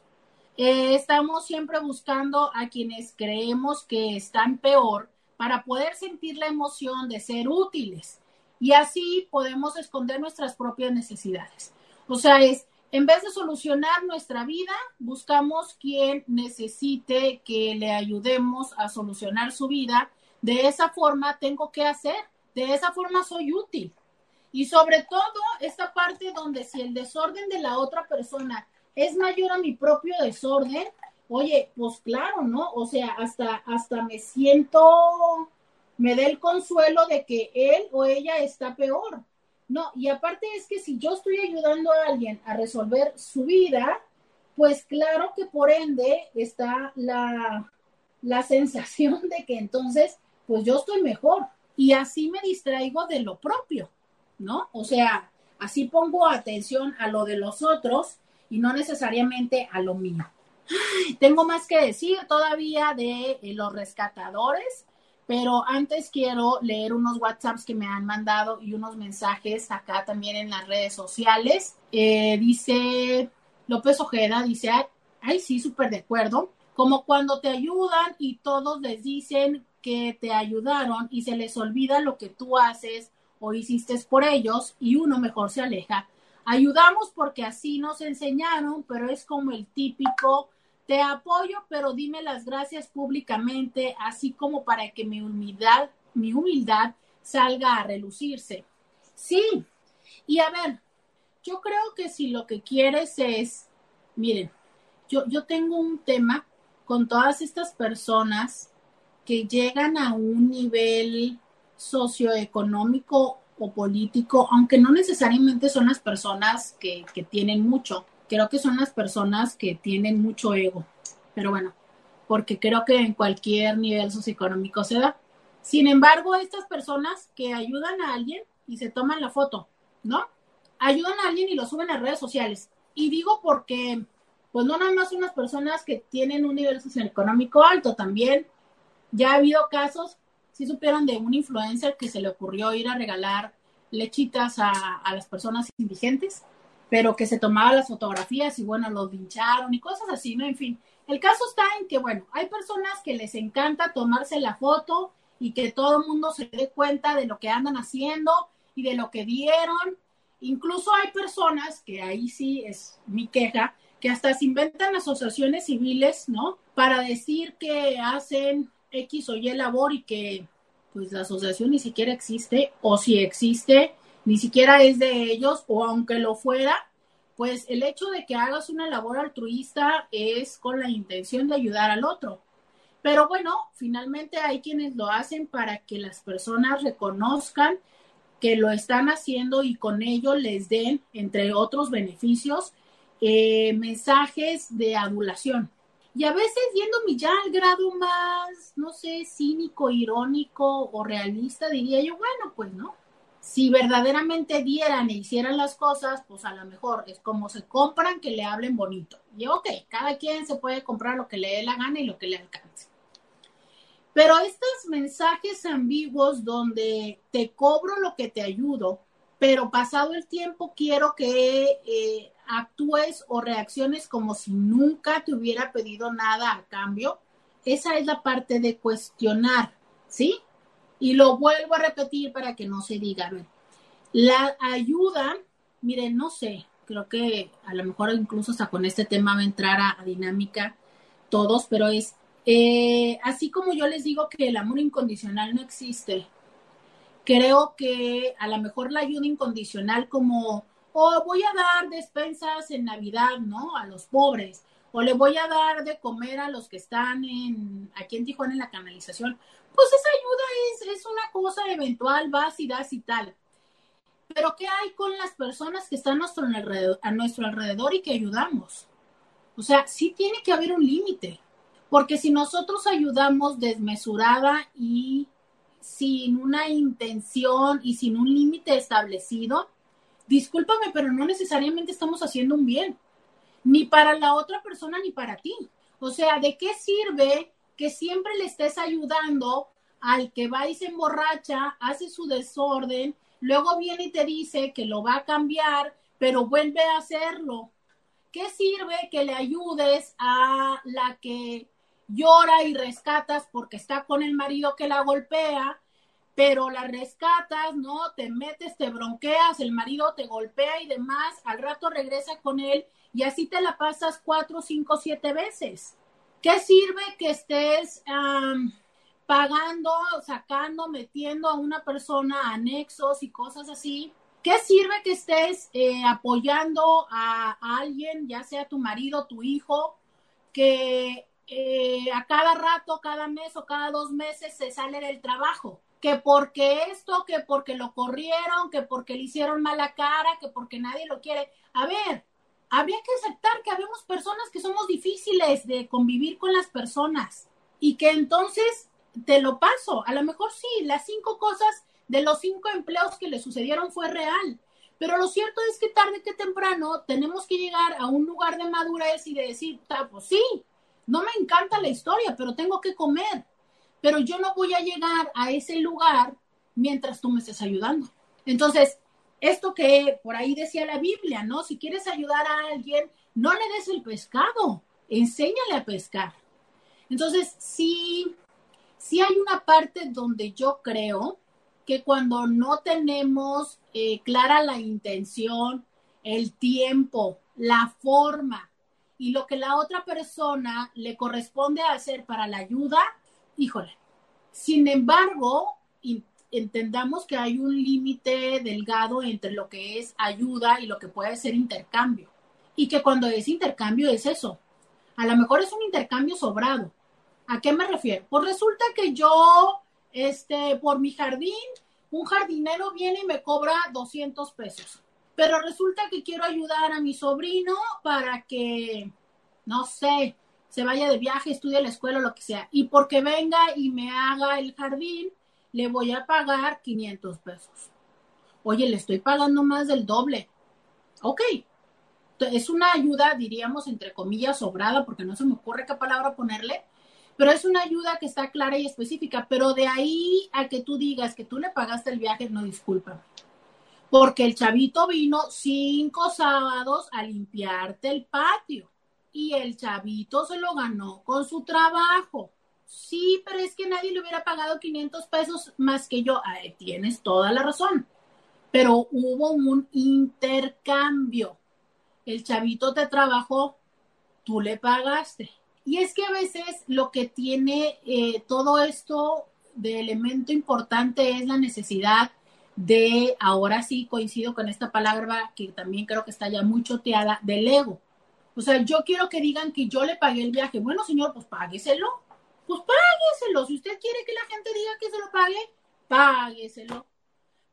Eh, estamos siempre buscando a quienes creemos que están peor para poder sentir la emoción de ser útiles y así podemos esconder nuestras propias necesidades. O sea, es en vez de solucionar nuestra vida, buscamos quien necesite que le ayudemos a solucionar su vida. De esa forma tengo que hacer, de esa forma soy útil. Y sobre todo esta parte donde si el desorden de la otra persona es mayor a mi propio desorden, oye, pues claro, ¿no? O sea, hasta, hasta me siento, me da el consuelo de que él o ella está peor. No, y aparte es que si yo estoy ayudando a alguien a resolver su vida, pues claro que por ende está la, la sensación de que entonces, pues yo estoy mejor y así me distraigo de lo propio, ¿no? O sea, así pongo atención a lo de los otros y no necesariamente a lo mío. tengo más que decir todavía de eh, los rescatadores. Pero antes quiero leer unos WhatsApps que me han mandado y unos mensajes acá también en las redes sociales. Eh, dice López Ojeda, dice, ay, sí, súper de acuerdo. Como cuando te ayudan y todos les dicen que te ayudaron y se les olvida lo que tú haces o hiciste por ellos y uno mejor se aleja. Ayudamos porque así nos enseñaron, pero es como el típico te apoyo, pero dime las gracias públicamente, así como para que mi humildad, mi humildad salga a relucirse. Sí, y a ver, yo creo que si lo que quieres es, miren, yo, yo tengo un tema con todas estas personas que llegan a un nivel socioeconómico o político, aunque no necesariamente son las personas que, que tienen mucho, creo que son las personas que tienen mucho ego. pero bueno, porque creo que en cualquier nivel socioeconómico se da. Sin embargo, estas personas que ayudan a alguien y se toman la foto, ¿no? Ayudan a alguien y lo suben a redes sociales. Y digo porque, pues no nada más unas personas que tienen un nivel socioeconómico alto, también ya ha habido casos, si supieron de un influencer que se le ocurrió ir a regalar lechitas a las personas indigentes, pero que se tomaba las fotografías y bueno, los vincharon y cosas así, ¿no? En fin, el caso está en que, bueno, hay personas que les encanta tomarse la foto y que todo el mundo se dé cuenta de lo que andan haciendo y de lo que dieron. Incluso hay personas, que ahí sí es mi queja, que hasta se inventan asociaciones civiles, ¿no? Para decir que hacen X o Y labor y que pues la asociación ni siquiera existe, o si existe, ni siquiera es de ellos, o aunque lo fuera, pues el hecho de que hagas una labor altruista es con la intención de ayudar al otro. Pero bueno, finalmente hay quienes lo hacen para que las personas reconozcan que lo están haciendo y con ello les den, entre otros beneficios, eh, mensajes de adulación. Y a veces yéndome ya al grado más, no sé, cínico, irónico o realista, diría yo, bueno, pues no. Si verdaderamente dieran e hicieran las cosas, pues a lo mejor es como se compran que le hablen bonito. Y ok, cada quien se puede comprar lo que le dé la gana y lo que le alcance. Pero estos mensajes ambiguos donde te cobro lo que te ayudo, pero pasado el tiempo quiero que eh, actúes o reacciones como si nunca te hubiera pedido nada a cambio, esa es la parte de cuestionar, ¿sí? Y lo vuelvo a repetir para que no se diga. La ayuda, miren, no sé, creo que a lo mejor incluso hasta con este tema va a entrar a, dinámica todos, pero es, eh, así como yo les digo que el amor incondicional no existe, creo que a lo mejor la ayuda incondicional como o voy a dar despensas en Navidad, ¿no? A los pobres, o le voy a dar de comer a los que están en, aquí en Tijuana en la canalización, pues esa ayuda es, es una cosa eventual, vas y das y tal. Pero ¿qué hay con las personas que están a nuestro, alrededor, a nuestro alrededor y que ayudamos? O sea, sí tiene que haber un límite, porque si nosotros ayudamos desmesurada y sin una intención y sin un límite establecido, discúlpame, pero no necesariamente estamos haciendo un bien, ni para la otra persona ni para ti. O sea, ¿de qué sirve que siempre le estés ayudando al que va y se emborracha, hace su desorden, luego viene y te dice que lo va a cambiar, pero vuelve a hacerlo? ¿Qué sirve que le ayudes a la que llora y rescatas porque está con el marido que la golpea pero la rescatas, ¿no? Te metes, te bronqueas, el marido te golpea y demás, al rato regresa con él y así te la pasas cuatro, cinco, siete veces. ¿Qué sirve que estés pagando, sacando, metiendo a una persona anexos y cosas así? ¿Qué sirve que estés eh, apoyando a, alguien, ya sea tu marido, tu hijo, que eh, a cada rato, cada mes o cada dos meses se sale del trabajo? que porque esto, que porque lo corrieron, que porque le hicieron mala cara, que porque nadie lo quiere. A ver, habría que aceptar que habemos personas que somos difíciles de convivir con las personas y que entonces te lo paso. A lo mejor sí, las cinco cosas de los cinco empleos que le sucedieron fue real. Pero lo cierto es que tarde que temprano tenemos que llegar a un lugar de madurez y de decir, pues sí, no me encanta la historia, pero tengo que comer pero yo no voy a llegar a ese lugar mientras tú me estés ayudando. Entonces, esto que por ahí decía la Biblia, ¿no? Si quieres ayudar a alguien, no le des el pescado, enséñale a pescar. Entonces, sí, sí hay una parte donde yo creo que cuando no tenemos eh, clara la intención, el tiempo, la forma y lo que la otra persona le corresponde hacer para la ayuda, híjole. Sin embargo, entendamos que hay un límite delgado entre lo que es ayuda y lo que puede ser intercambio. Y que cuando es intercambio es eso. A lo mejor es un intercambio sobrado. ¿A qué me refiero? Pues resulta que yo, este, por mi jardín, un jardinero viene y me cobra 200 pesos. Pero resulta que quiero ayudar a mi sobrino para que, no sé, se vaya de viaje, estudie la escuela, lo que sea. Y porque venga y me haga el jardín, le voy a pagar 500 pesos. Oye, le estoy pagando más del doble. Ok. Es una ayuda, diríamos, entre comillas, sobrada, porque no se me ocurre qué palabra ponerle, pero es una ayuda que está clara y específica. Pero de ahí a que tú digas que tú le pagaste el viaje, no disculpa. Porque el chavito vino cinco sábados a limpiarte el patio y el chavito se lo ganó con su trabajo. Sí, pero es que nadie le hubiera pagado 500 pesos más que yo. Ay, tienes toda la razón. Pero hubo un intercambio. El chavito te trabajó, tú le pagaste. Y es que a veces lo que tiene eh, todo esto de elemento importante es la necesidad de, ahora sí coincido con esta palabra que también creo que está ya muy choteada, del ego. O sea, yo quiero que digan que yo le pagué el viaje. Bueno, señor, pues págueselo. Pues págueselo. Si usted quiere que la gente diga que se lo pague, págueselo.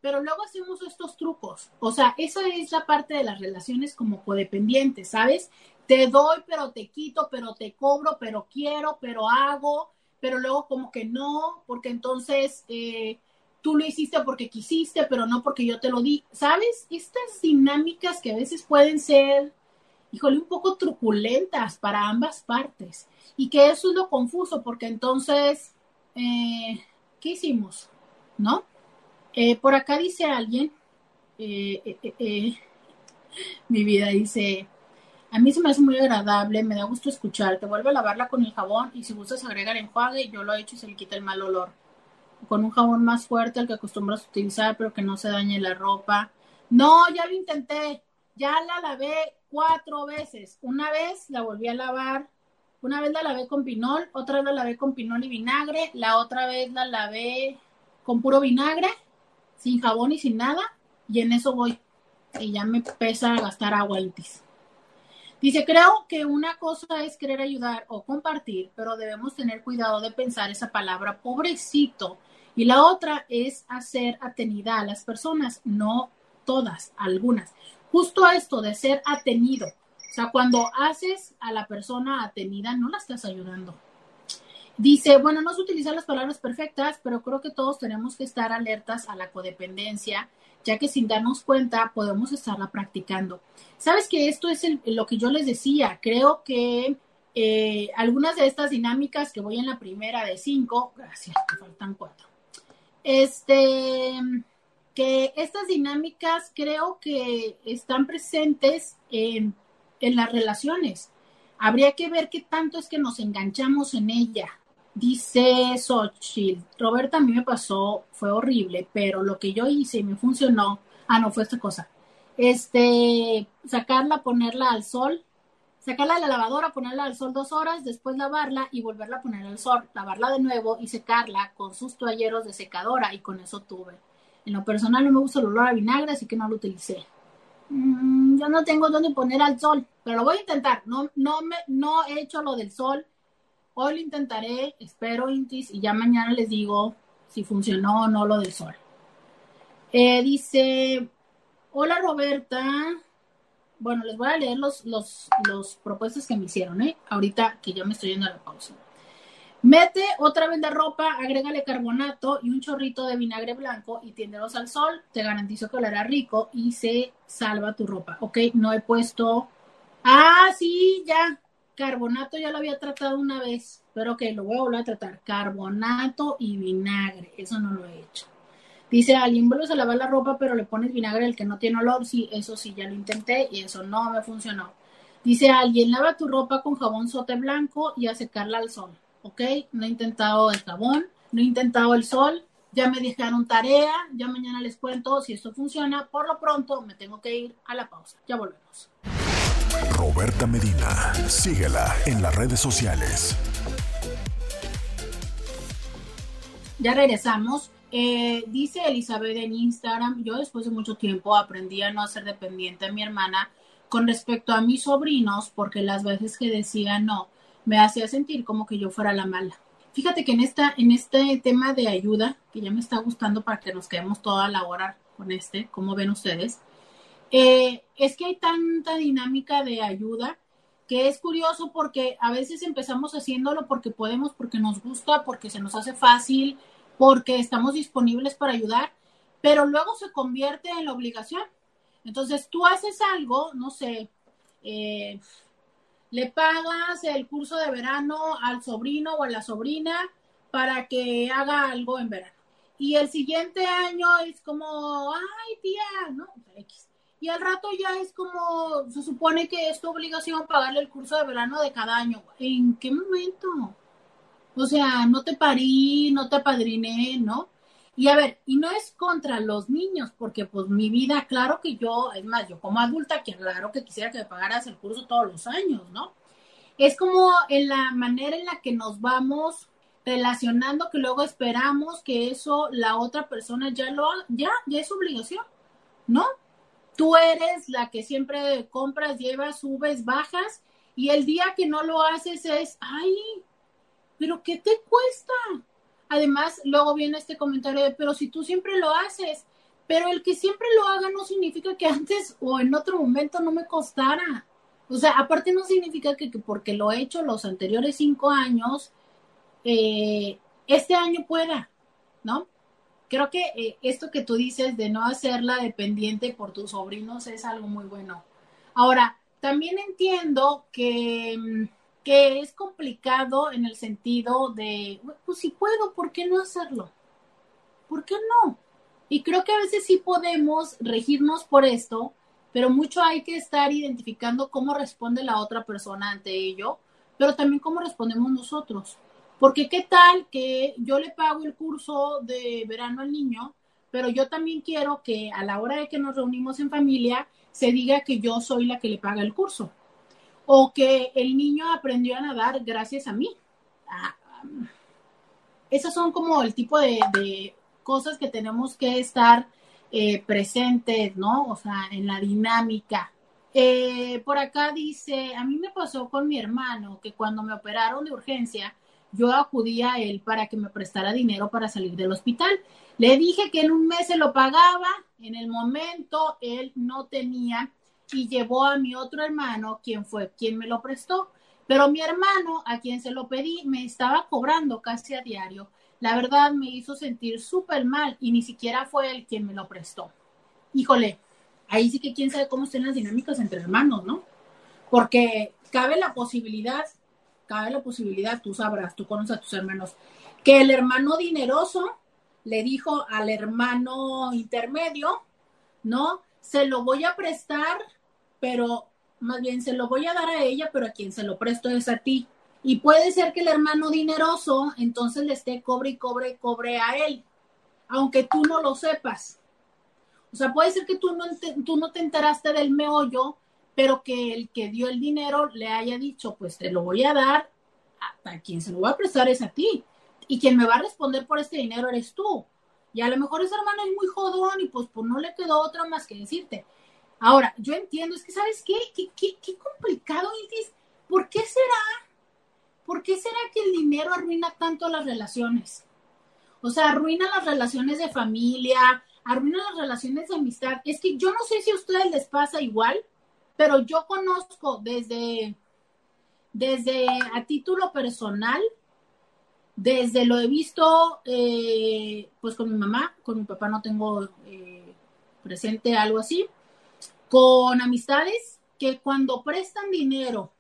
Pero luego hacemos estos trucos. O sea, esa es la parte de las relaciones como codependientes, ¿sabes? Te doy, pero te quito, pero te cobro, pero quiero, pero hago, pero luego como que no, porque entonces eh, tú lo hiciste porque quisiste, pero no porque yo te lo di. ¿Sabes? Estas dinámicas que a veces pueden ser, híjole, un poco truculentas para ambas partes. Y que eso es lo confuso, porque entonces, eh, ¿qué hicimos? ¿No? Eh, por acá dice alguien, eh, mi vida dice, a mí se me hace muy agradable, me da gusto escucharte, vuelve a lavarla con el jabón y si gustas agregar enjuague, yo lo he hecho y se le quita el mal olor con un jabón más fuerte al que acostumbras utilizar, pero que no se dañe la ropa. No, ya lo intenté, ya la lavé cuatro veces. Una vez la volví a lavar, una vez la lavé con pinol, otra vez la lavé con pinol y vinagre, la otra vez la lavé con puro vinagre, sin jabón y sin nada, y en eso voy. Y ya me pesa gastar agua antes. Dice, creo que una cosa es querer ayudar o compartir, pero debemos tener cuidado de pensar esa palabra pobrecito y la otra es hacer atenida a las personas, no todas, algunas. Justo esto de ser atenido. O sea, cuando haces a la persona atenida, no la estás ayudando. Dice, bueno, no se utilizar las palabras perfectas, pero creo que todos tenemos que estar alertas a la codependencia, ya que sin darnos cuenta podemos estarla practicando. Sabes que esto es lo que yo les decía. Creo que eh, algunas de estas dinámicas que voy en la primera de cinco, gracias, me faltan cuatro este, que estas dinámicas creo que están presentes en, las relaciones. Habría que ver qué tanto es que nos enganchamos en ella. Dice Xochitl, Roberta, a mí me pasó, fue horrible, pero lo que yo hice y me funcionó, ah, no, fue esta cosa. Este, sacarla, ponerla al sol, sacarla de la lavadora, ponerla al sol dos horas, después lavarla y volverla a poner al sol, lavarla de nuevo y secarla con sus toalleros de secadora y con eso tuve. En lo personal no me gusta el olor a vinagre, así que no lo utilicé. Mm, yo no tengo dónde poner al sol, pero lo voy a intentar. No, no, me, no he hecho lo del sol. Hoy lo intentaré, espero, Intis, y ya mañana les digo si funcionó o no lo del sol. Eh, dice, hola Roberta, bueno, les voy a leer los, los, los propuestas que me hicieron, ¿eh? Ahorita que ya me estoy yendo a la pausa. Mete otra vez de ropa, agrégale carbonato y un chorrito de vinagre blanco y tiéndelos al sol. Te garantizo que hará rico y se salva tu ropa. Ok, no he puesto. Ah, sí, ya. Carbonato ya lo había tratado una vez, pero ok, lo voy a volver a tratar. Carbonato y vinagre. Eso no lo he hecho. Dice alguien, vuelves a lavar la ropa, pero le pones vinagre el que no tiene olor. Sí, eso sí, ya lo intenté y eso no me funcionó. Dice alguien, lava tu ropa con jabón sote blanco y a secarla al sol. ¿Ok? No he intentado el jabón, no he intentado el sol. Ya me dejaron tarea, ya mañana les cuento si esto funciona. Por lo pronto me tengo que ir a la pausa. Ya volvemos. Roberta Medina, síguela en las redes sociales. Ya regresamos. Eh, dice Elizabeth en Instagram, yo después de mucho tiempo aprendí a no ser dependiente de mi hermana con respecto a mis sobrinos, porque las veces que decía no, me hacía sentir como que yo fuera la mala. Fíjate que en, esta, en este tema de ayuda, que ya me está gustando para que nos quedemos toda la hora con este, como ven ustedes, eh, es que hay tanta dinámica de ayuda que es curioso porque a veces empezamos haciéndolo porque podemos, porque nos gusta, porque se nos hace fácil, porque estamos disponibles para ayudar, pero luego se convierte en la obligación. Entonces tú haces algo, no sé, eh, le pagas el curso de verano al sobrino o a la sobrina para que haga algo en verano. Y el siguiente año es como, ay tía, ¿no? Y al rato ya es como, se supone que es tu obligación pagarle el curso de verano de cada año. ¿En qué momento? O sea, no te parí, no te apadriné, ¿no? Y a ver, y no es contra los niños, porque pues mi vida, claro que yo, es más, yo como adulta, que claro que quisiera que me pagaras el curso todos los años, ¿no? Es como en la manera en la que nos vamos relacionando que luego esperamos que eso la otra persona ya lo haga, ya, ya es obligación, ¿no? Tú eres la que siempre compras, llevas, subes, bajas, y el día que no lo haces es, ay, pero ¿qué te cuesta? Además, luego viene este comentario de, pero si tú siempre lo haces, pero el que siempre lo haga no significa que antes o en otro momento no me costara. O sea, aparte no significa que, porque lo he hecho los anteriores cinco años, eh, este año pueda, ¿no? Creo que eh, esto que tú dices de no hacerla dependiente por tus sobrinos es algo muy bueno. Ahora, también entiendo que, mm, que es complicado en el sentido de, pues si puedo, ¿por qué no hacerlo? ¿Por qué no? Y creo que a veces sí podemos regirnos por esto, pero mucho hay que estar identificando cómo responde la otra persona ante ello, pero también cómo respondemos nosotros. Porque qué tal que yo le pago el curso de verano al niño, pero yo también quiero que a la hora de que nos reunimos en familia se diga que yo soy la que le paga el curso. O que el niño aprendió a nadar gracias a mí. Ah, esas son como el tipo de, cosas que tenemos que estar eh, presentes, ¿no? O sea, en la dinámica. Eh, por acá dice, a mí me pasó con mi hermano que cuando me operaron de urgencia, yo acudí a él para que me prestara dinero para salir del hospital. Le dije que en un mes se lo pagaba, en el momento él no tenía y llevó a mi otro hermano, quien fue quien me lo prestó. Pero mi hermano, a quien se lo pedí, me estaba cobrando casi a diario. La verdad me hizo sentir súper mal y ni siquiera fue él quien me lo prestó. Híjole, ahí sí que quién sabe cómo estén las dinámicas entre hermanos, ¿no? Porque cabe la posibilidad cabe la posibilidad, tú sabrás, tú conoces a tus hermanos, que el hermano dineroso le dijo al hermano intermedio, ¿no? Se lo voy a prestar, pero más bien se lo voy a dar a ella, pero a quien se lo presto es a ti. Y puede ser que el hermano dineroso entonces le esté cobre y cobre cobre a él, aunque tú no lo sepas. O sea, puede ser que tú no, tú no te enteraste del meollo pero que el que dio el dinero le haya dicho, pues te lo voy a dar, a, quien se lo va a prestar es a ti, y quien me va a responder por este dinero eres tú. Y a lo mejor ese hermano es muy jodón y pues, pues no le quedó otra más que decirte. Ahora, yo entiendo, es que ¿sabes qué? Qué, qué, qué complicado, Isis. ¿Por qué será? ¿Por qué será que el dinero arruina tanto las relaciones? O sea, arruina las relaciones de familia, arruina las relaciones de amistad. Es que yo no sé si a ustedes les pasa igual, pero yo conozco desde, desde a título personal, desde lo he visto, eh, pues con mi mamá, con mi papá no tengo eh, presente algo así, con amistades que cuando prestan dinero,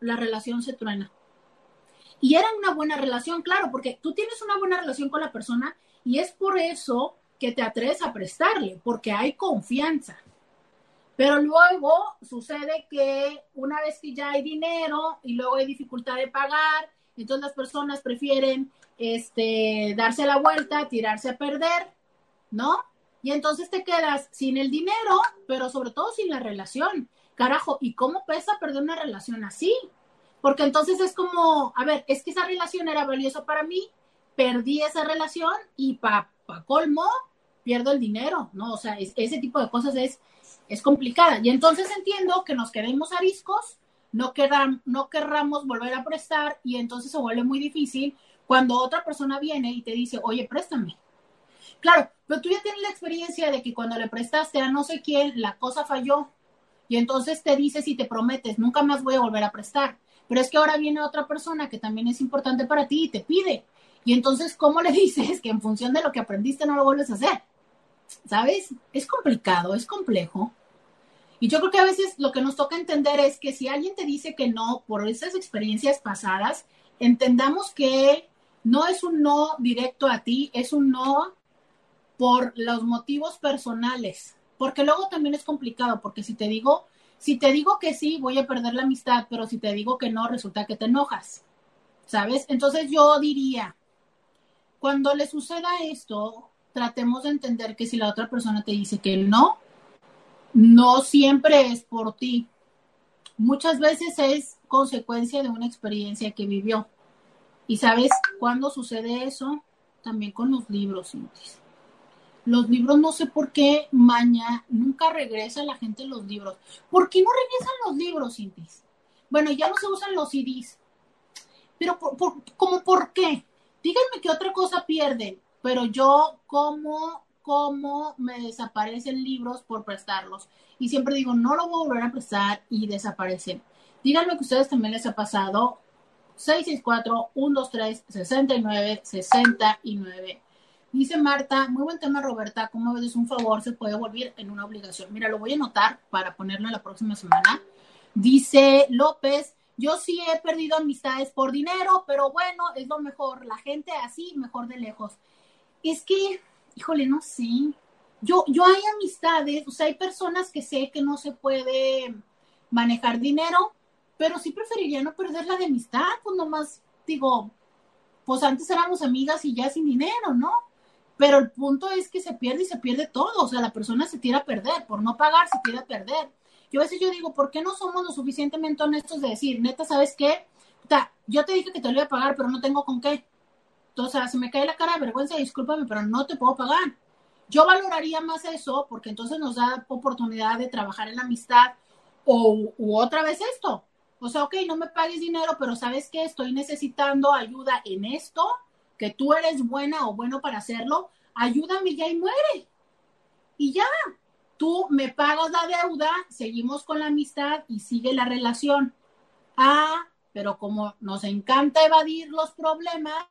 la relación se truena. Y era una buena relación, claro, porque tú tienes una buena relación con la persona y es por eso que te atreves a prestarle, porque hay confianza. Pero luego sucede que una vez que ya hay dinero y luego hay dificultad de pagar, entonces las personas prefieren este, darse la vuelta, tirarse a perder, ¿no? Y entonces te quedas sin el dinero, pero sobre todo sin la relación. Carajo, ¿y cómo pesa perder una relación así? Porque entonces es como, a ver, es que esa relación era valiosa para mí, perdí esa relación y para pa colmo pierdo el dinero, ¿no? O sea, ese tipo de cosas es es complicada. Y entonces entiendo que nos quedemos ariscos, no, querram, no querramos volver a prestar y entonces se vuelve muy difícil cuando otra persona viene y te dice, oye, préstame. Claro, pero tú ya tienes la experiencia de que cuando le prestaste a no sé quién, la cosa falló Y entonces te dices y te prometes, nunca más voy a volver a prestar. Pero es que ahora viene otra persona que también es importante para ti y te pide. Y entonces, ¿cómo le dices que en función de lo que aprendiste no lo vuelves a hacer? ¿Sabes? Es complicado, es complejo. Y yo creo que a veces lo que nos toca entender es que si alguien te dice que no por esas experiencias pasadas, entendamos que no es un no directo a ti, es un no por los motivos personales. Porque luego también es complicado, porque si te digo, si te digo que sí, voy a perder la amistad, pero si te digo que no, resulta que te enojas. ¿Sabes? Entonces yo diría, cuando le suceda esto, tratemos de entender que si la otra persona te dice que no, no siempre es por ti. Muchas veces es consecuencia de una experiencia que vivió. Y sabes cuándo sucede eso? También con los libros, Los libros, no sé por qué, maña, nunca regresa la gente los libros. ¿Por qué no regresan los libros, Cintis? Bueno, ya no se usan los CDs. Pero, por, por, ¿cómo por qué? Díganme qué otra cosa pierden. Pero yo, como cómo me desaparecen libros por prestarlos. Y siempre digo, no lo voy a volver a prestar y desaparecen. Díganme que a ustedes también les ha pasado. 664-123-69-69. Dice Marta, muy buen tema Roberta, ¿cómo ves un favor se puede volver en una obligación? Mira, lo voy a anotar para ponerlo la próxima semana. Dice López, yo sí he perdido amistades por dinero, pero bueno, es lo mejor. La gente así, mejor de lejos. Es que híjole, no sé. Yo, yo hay amistades, o sea, hay personas que sé que no se puede manejar dinero, pero sí preferiría no perder la de amistad, pues nomás digo, pues antes éramos amigas y ya sin dinero, ¿no? Pero el punto es que se pierde y se pierde todo, o sea, la persona se tira a perder, por no pagar se tira a perder. Yo a veces yo digo, ¿por qué no somos lo suficientemente honestos de decir, neta, ¿sabes qué? yo te dije que te lo iba a pagar, pero no tengo con qué. Entonces, se me cae la cara de vergüenza, discúlpame, pero no te puedo pagar. Yo valoraría más eso porque entonces nos da oportunidad de trabajar en la amistad o u otra vez esto. O sea, ok, no me pagues dinero, pero ¿sabes qué? Estoy necesitando ayuda en esto, que tú eres buena o bueno para hacerlo. Ayúdame ya y muere. Y ya, tú me pagas la deuda, seguimos con la amistad y sigue la relación. Ah, pero como nos encanta evadir los problemas,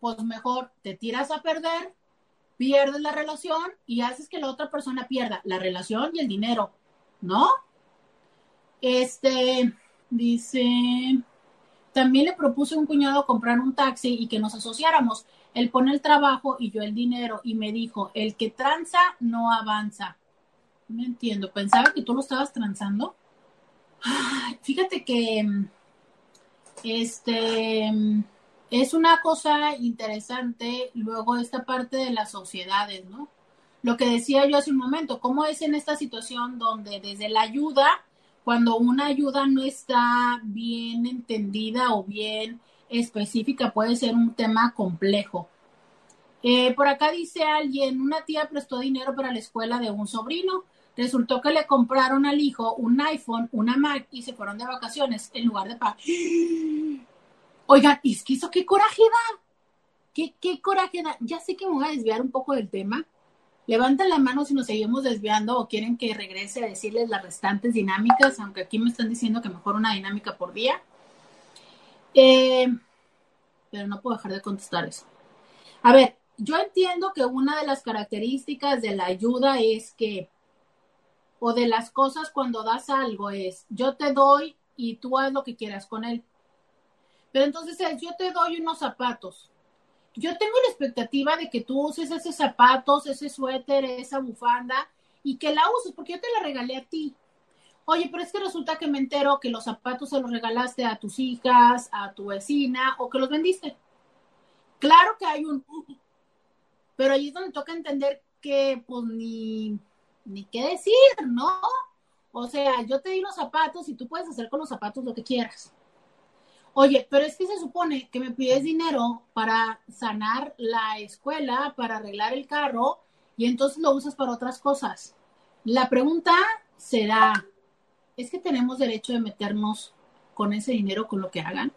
pues mejor te tiras a perder, pierdes la relación y haces que la otra persona pierda la relación y el dinero, ¿no? Este, dice, también le propuse a un cuñado comprar un taxi y que nos asociáramos. Él pone el trabajo y yo el dinero y me dijo, el que tranza no avanza. No entiendo, pensaba que tú lo estabas transando. fíjate que, este, es una cosa interesante luego esta parte de las sociedades, ¿no? Lo que decía yo hace un momento, ¿cómo es en esta situación donde desde la ayuda, cuando una ayuda no está bien entendida o bien específica, puede ser un tema complejo? Eh, por acá dice alguien, una tía prestó dinero para la escuela de un sobrino. Resultó que le compraron al hijo un iPhone, una Mac y se fueron de vacaciones en lugar de pagar. Oigan, es que qué coraje da. ¿Qué, qué coraje da. Ya sé que me voy a desviar un poco del tema. Levanten la mano si nos seguimos desviando o quieren que regrese a decirles las restantes dinámicas, aunque aquí me están diciendo que mejor una dinámica por día. Eh, pero no puedo dejar de contestar eso. A ver, yo entiendo que una de las características de la ayuda es que, o de las cosas cuando das algo es, yo te doy y tú haz lo que quieras con él. Pero entonces yo te doy unos zapatos. Yo tengo la expectativa de que tú uses esos zapatos, ese suéter, esa bufanda y que la uses porque yo te la regalé a ti. Oye, pero es que resulta que me entero que los zapatos se los regalaste a tus hijas, a tu vecina o que los vendiste. Claro que hay un... Pero ahí es donde toca entender que pues ni, ni qué decir, ¿no? O sea, yo te di los zapatos y tú puedes hacer con los zapatos lo que quieras. Oye, pero es que se supone que me pides dinero para sanar la escuela, para arreglar el carro, y entonces lo usas para otras cosas. La pregunta será, ¿es que tenemos derecho de meternos con ese dinero, con lo que hagan?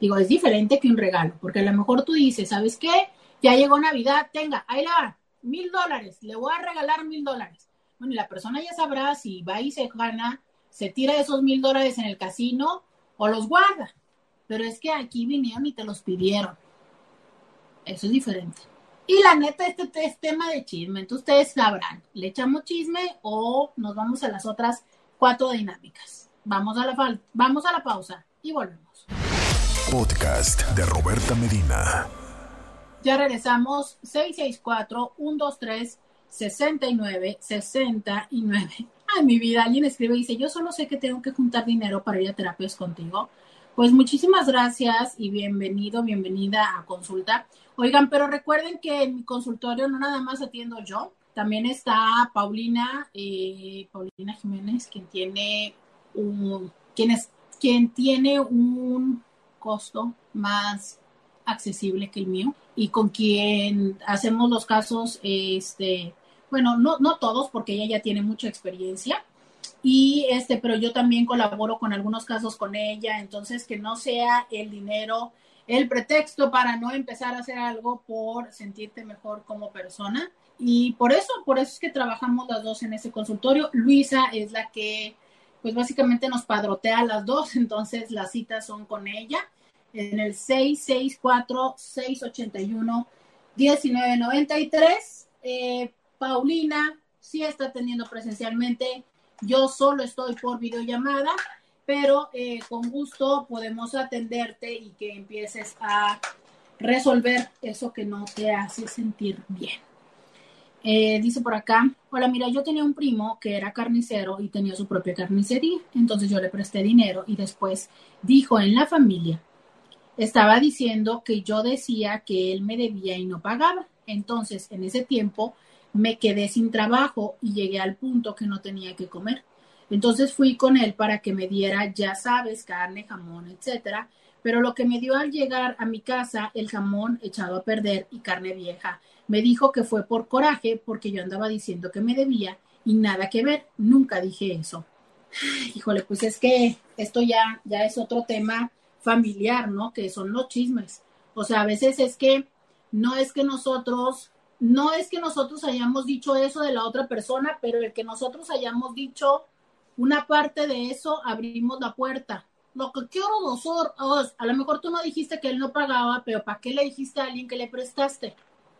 Digo, es diferente que un regalo, porque a lo mejor tú dices, ¿sabes qué? Ya llegó Navidad, tenga, ahí la mil dólares, le voy a regalar mil dólares. Bueno, y la persona ya sabrá si va y se gana, se tira esos mil dólares en el casino o los guarda. Pero es que aquí vinieron y te los pidieron. Eso es diferente. Y la neta, este es tema de chisme. Entonces ustedes sabrán, ¿le echamos chisme o nos vamos a las otras cuatro dinámicas? Vamos a la, vamos a la pausa y volvemos. Podcast de Roberta Medina. Ya regresamos 664-123-69-69. Ay, mi vida, alguien escribe y dice, yo solo sé que tengo que juntar dinero para ir a terapias contigo. Pues muchísimas gracias y bienvenido, bienvenida a consulta. Oigan, pero recuerden que en mi consultorio no nada más atiendo yo, también está Paulina, eh, Paulina Jiménez, quien tiene un, quien es, quien tiene un costo más accesible que el mío y con quien hacemos los casos, este, bueno, no, no todos, porque ella ya tiene mucha experiencia. Y este, pero yo también colaboro con algunos casos con ella, entonces que no sea el dinero el pretexto para no empezar a hacer algo por sentirte mejor como persona. Y por eso, por eso es que trabajamos las dos en ese consultorio. Luisa es la que, pues básicamente nos padrotea las dos, entonces las citas son con ella en el 664-681-1993. Eh, Paulina sí está atendiendo presencialmente, yo solo estoy por videollamada pero eh, con gusto podemos atenderte y que empieces a resolver eso que no te hace sentir bien. Eh, dice por acá, hola, mira, yo tenía un primo que era carnicero y tenía su propia carnicería, entonces yo le presté dinero y después dijo en la familia, estaba diciendo que yo decía que él me debía y no pagaba. Entonces, en ese tiempo me quedé sin trabajo y llegué al punto que no tenía que comer. Entonces fui con él para que me diera, ya sabes, carne, jamón, etcétera. Pero lo que me dio al llegar a mi casa, el jamón echado a perder y carne vieja. Me dijo que fue por coraje porque yo andaba diciendo que me debía y nada que ver. Nunca dije eso. Híjole, pues es que esto ya, ya es otro tema familiar, ¿no? Que son los chismes. O sea, a veces es que no es que nosotros, no es que nosotros hayamos dicho eso de la otra persona, pero el que nosotros hayamos dicho una parte de eso abrimos la puerta. Lo que quiero nosotros, a lo mejor tú no dijiste que él no pagaba, pero ¿para qué le dijiste a alguien que le prestaste?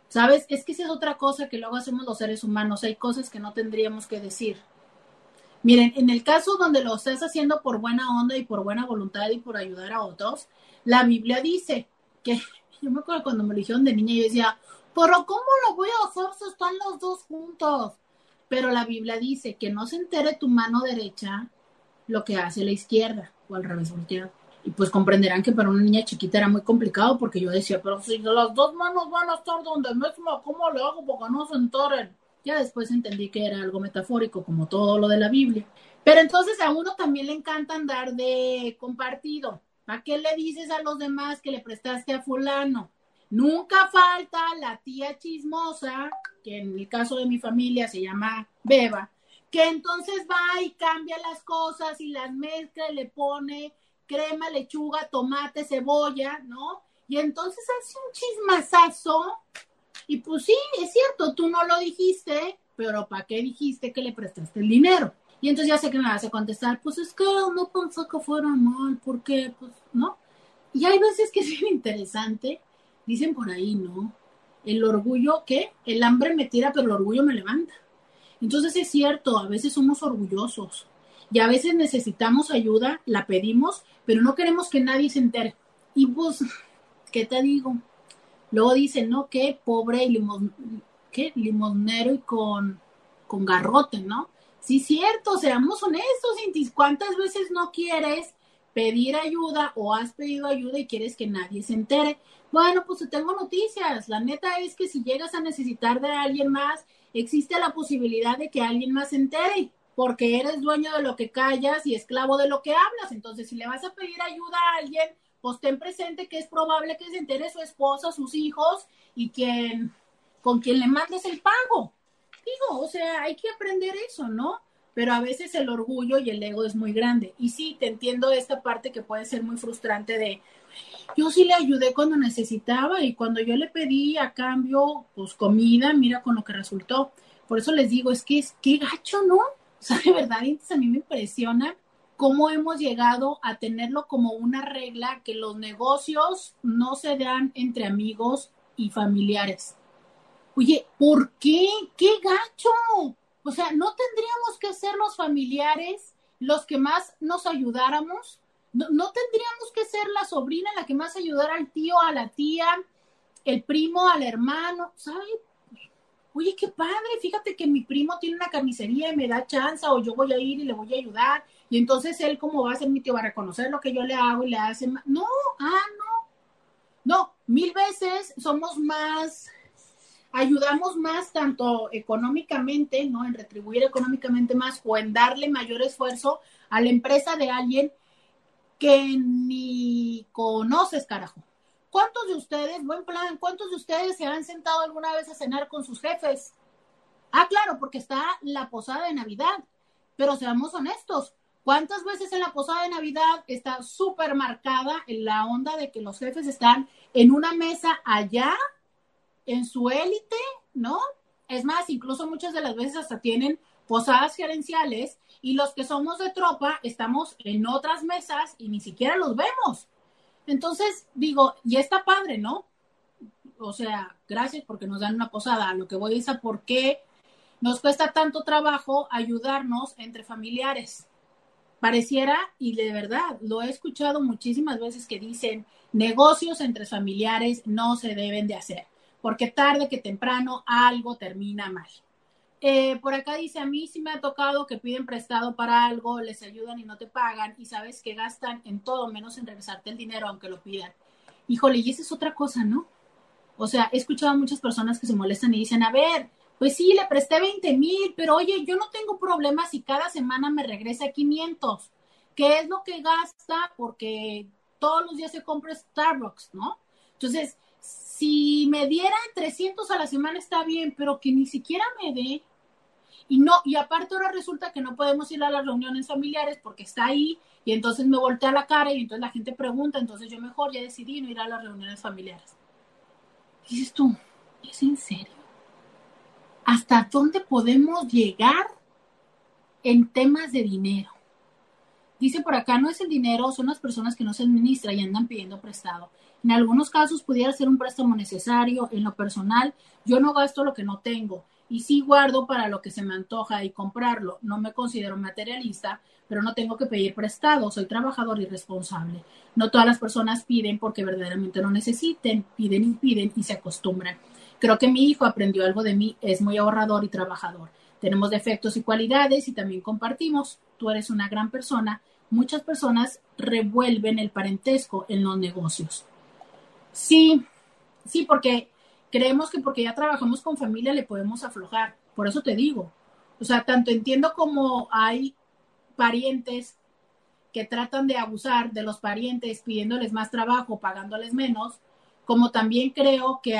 ¿Sabes? Es que esa es otra cosa que luego hacemos los seres humanos. Hay cosas que no tendríamos que decir. Miren, en el caso donde lo estás haciendo por buena onda y por buena voluntad y por ayudar a otros, la Biblia dice que, yo me acuerdo cuando me dijeron de niña, yo decía, pero ¿cómo lo voy a hacer si están los dos juntos? Pero la Biblia dice que no se entere tu mano derecha lo que hace la izquierda o al revés volteado. Y pues comprenderán que para una niña chiquita era muy complicado porque yo decía, pero si las dos manos van a estar donde mismo, ¿cómo le hago para que no se enteren? Ya después entendí que era algo metafórico, como todo lo de la Biblia. Pero entonces a uno también le encanta andar de compartido. ¿Para qué le dices a los demás que le prestaste a fulano? Nunca falta la tía chismosa, que en el caso de mi familia se llama Beba, que entonces va y cambia las cosas y las mezcla y le pone crema, lechuga, tomate, cebolla, ¿no? Y entonces hace un chismazazo. Y pues sí, es cierto, tú no lo dijiste, pero ¿para qué dijiste que le prestaste el dinero? Y entonces ya sé que me vas a contestar, pues es que no pensó que fuera mal, ¿por qué? Pues, ¿no? Y hay veces que es interesante Dicen por ahí, ¿no? El orgullo, ¿qué? El hambre me tira, pero el orgullo me levanta. Entonces es cierto, a veces somos orgullosos y a veces necesitamos ayuda, la pedimos, pero no queremos que nadie se entere. Y pues, ¿qué te digo? Luego dicen, ¿no? Qué pobre y limos, ¿qué? limonero y con, con garrote, ¿no? Sí, cierto, seamos honestos, Cintis. ¿Cuántas veces no quieres pedir ayuda o has pedido ayuda y quieres que nadie se entere? Bueno, pues tengo noticias. La neta es que si llegas a necesitar de alguien más, existe la posibilidad de que alguien más se entere, porque eres dueño de lo que callas y esclavo de lo que hablas. Entonces, si le vas a pedir ayuda a alguien, pues ten presente que es probable que se entere su esposa, sus hijos y quien con quien le mandes el pago. Digo, o sea, hay que aprender eso, ¿no? Pero a veces el orgullo y el ego es muy grande. Y sí, te entiendo esta parte que puede ser muy frustrante de, yo sí le ayudé cuando necesitaba y cuando yo le pedí a cambio, pues comida, mira con lo que resultó. Por eso les digo, es que es qué gacho, ¿no? O sea, de verdad, entonces a mí me impresiona cómo hemos llegado a tenerlo como una regla que los negocios no se dan entre amigos y familiares. Oye, ¿por qué? ¡Qué gacho! O sea, ¿no tendríamos que ser los familiares los que más nos ayudáramos? ¿No, tendríamos que ser la sobrina la que más ayudara al tío, a la tía, el primo, al hermano? ¿Sabes? Oye, qué padre, fíjate que mi primo tiene una carnicería y me da chance o yo voy a ir y le voy a ayudar. Y entonces él, como va a ser mi tío, va a reconocer lo que yo le hago y le hace. No, ah, no. No, mil veces somos más ayudamos más tanto económicamente, ¿no? En retribuir económicamente más o en darle mayor esfuerzo a la empresa de alguien que ni conoces, carajo. ¿Cuántos de ustedes, buen plan, cuántos de ustedes se han sentado alguna vez a cenar con sus jefes? Ah, claro, porque está la posada de Navidad, pero seamos honestos, ¿cuántas veces en la posada de Navidad está súper marcada en la onda de que los jefes están en una mesa allá en su élite, ¿no? Es más, incluso muchas de las veces hasta tienen posadas gerenciales y los que somos de tropa estamos en otras mesas y ni siquiera los vemos. Entonces, digo, y está padre, ¿no? O sea, gracias porque nos dan una posada. lo que voy es a por qué nos cuesta tanto trabajo ayudarnos entre familiares. Pareciera, y de verdad, lo he escuchado muchísimas veces que dicen, negocios entre familiares no se deben de hacer porque tarde que temprano algo termina mal. Eh, por acá dice, a mí sí me ha tocado que piden prestado para algo, les ayudan y no te pagan y sabes que gastan en todo menos en regresarte el dinero aunque lo pidan. Híjole, y esa es otra cosa, ¿no? O sea, he escuchado a muchas personas que se molestan y dicen, a ver, pues sí, le presté 20 mil, pero oye, yo no tengo problemas si cada semana me regresa 500. ¿Qué es lo que gasta? Porque todos los días se compra Starbucks, ¿no? Entonces, si me diera 300 a la semana está bien, pero que ni siquiera me dé. Y no, y aparte ahora resulta que no podemos ir a las reuniones familiares porque está ahí y entonces me voltea la cara y entonces la gente pregunta, entonces yo mejor ya decidí no ir a las reuniones familiares. dices tú, ¿es en serio? ¿Hasta dónde podemos llegar en temas de dinero? Dice por acá, no es el dinero, son las personas que no se administran y andan pidiendo prestado. En algunos casos pudiera ser un préstamo necesario. En lo personal, yo no gasto lo que no tengo y sí guardo para lo que se me antoja y comprarlo. No me considero materialista, pero no tengo que pedir prestado. Soy trabajador y responsable. No todas las personas piden porque verdaderamente no necesiten. Piden y piden y se acostumbran. Creo que mi hijo aprendió algo de mí. Es muy ahorrador y trabajador. Tenemos defectos y cualidades y también compartimos. Tú eres una gran persona. Muchas personas revuelven el parentesco en los negocios. Sí, sí, porque creemos que porque ya trabajamos con familia le podemos aflojar. Por eso te digo. O sea, tanto entiendo como hay parientes que tratan de abusar de los parientes pidiéndoles más trabajo, pagándoles menos, como también creo que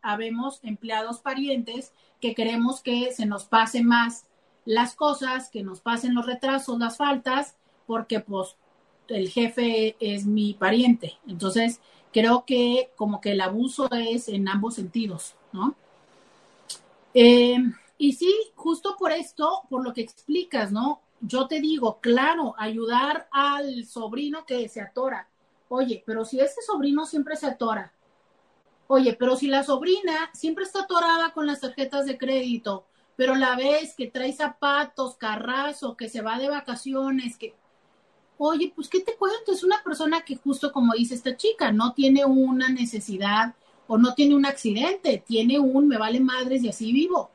habemos empleados parientes que queremos que se nos pase más las cosas, que nos pasen los retrasos, las faltas, porque pues el jefe es mi pariente. Entonces, creo que como que el abuso es en ambos sentidos, ¿no? Eh, y sí, justo por esto, por lo que explicas, ¿no? Yo te digo, claro, ayudar al sobrino que se atora. Oye, pero si ese sobrino siempre se atora. Oye, pero si la sobrina siempre está atorada con las tarjetas de crédito, pero la ves que trae zapatos, carrazo, que se va de vacaciones, que oye, pues, ¿qué te cuento? Es una persona que justo como dice esta chica, no tiene una necesidad o no tiene un accidente, tiene un me vale madres y así vivo.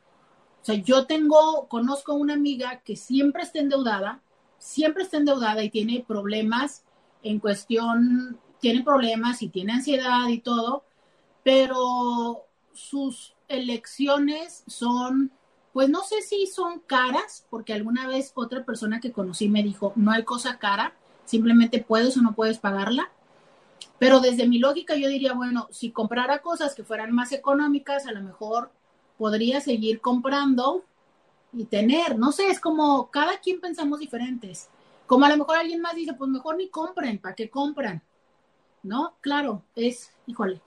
O sea, yo tengo, conozco una amiga que siempre está endeudada, siempre está endeudada y tiene problemas en cuestión, tiene problemas y tiene ansiedad y todo, pero sus elecciones son pues no sé si son caras, porque alguna vez otra persona que conocí me dijo, no hay cosa cara, simplemente puedes o no puedes pagarla. Pero desde mi lógica yo diría, bueno, si comprara cosas que fueran más económicas, a lo mejor podría seguir comprando y tener, no sé, es como cada quien pensamos diferentes. Como a lo mejor alguien más dice, pues mejor ni compren, ¿para qué compran? ¿No? Claro, es, híjole.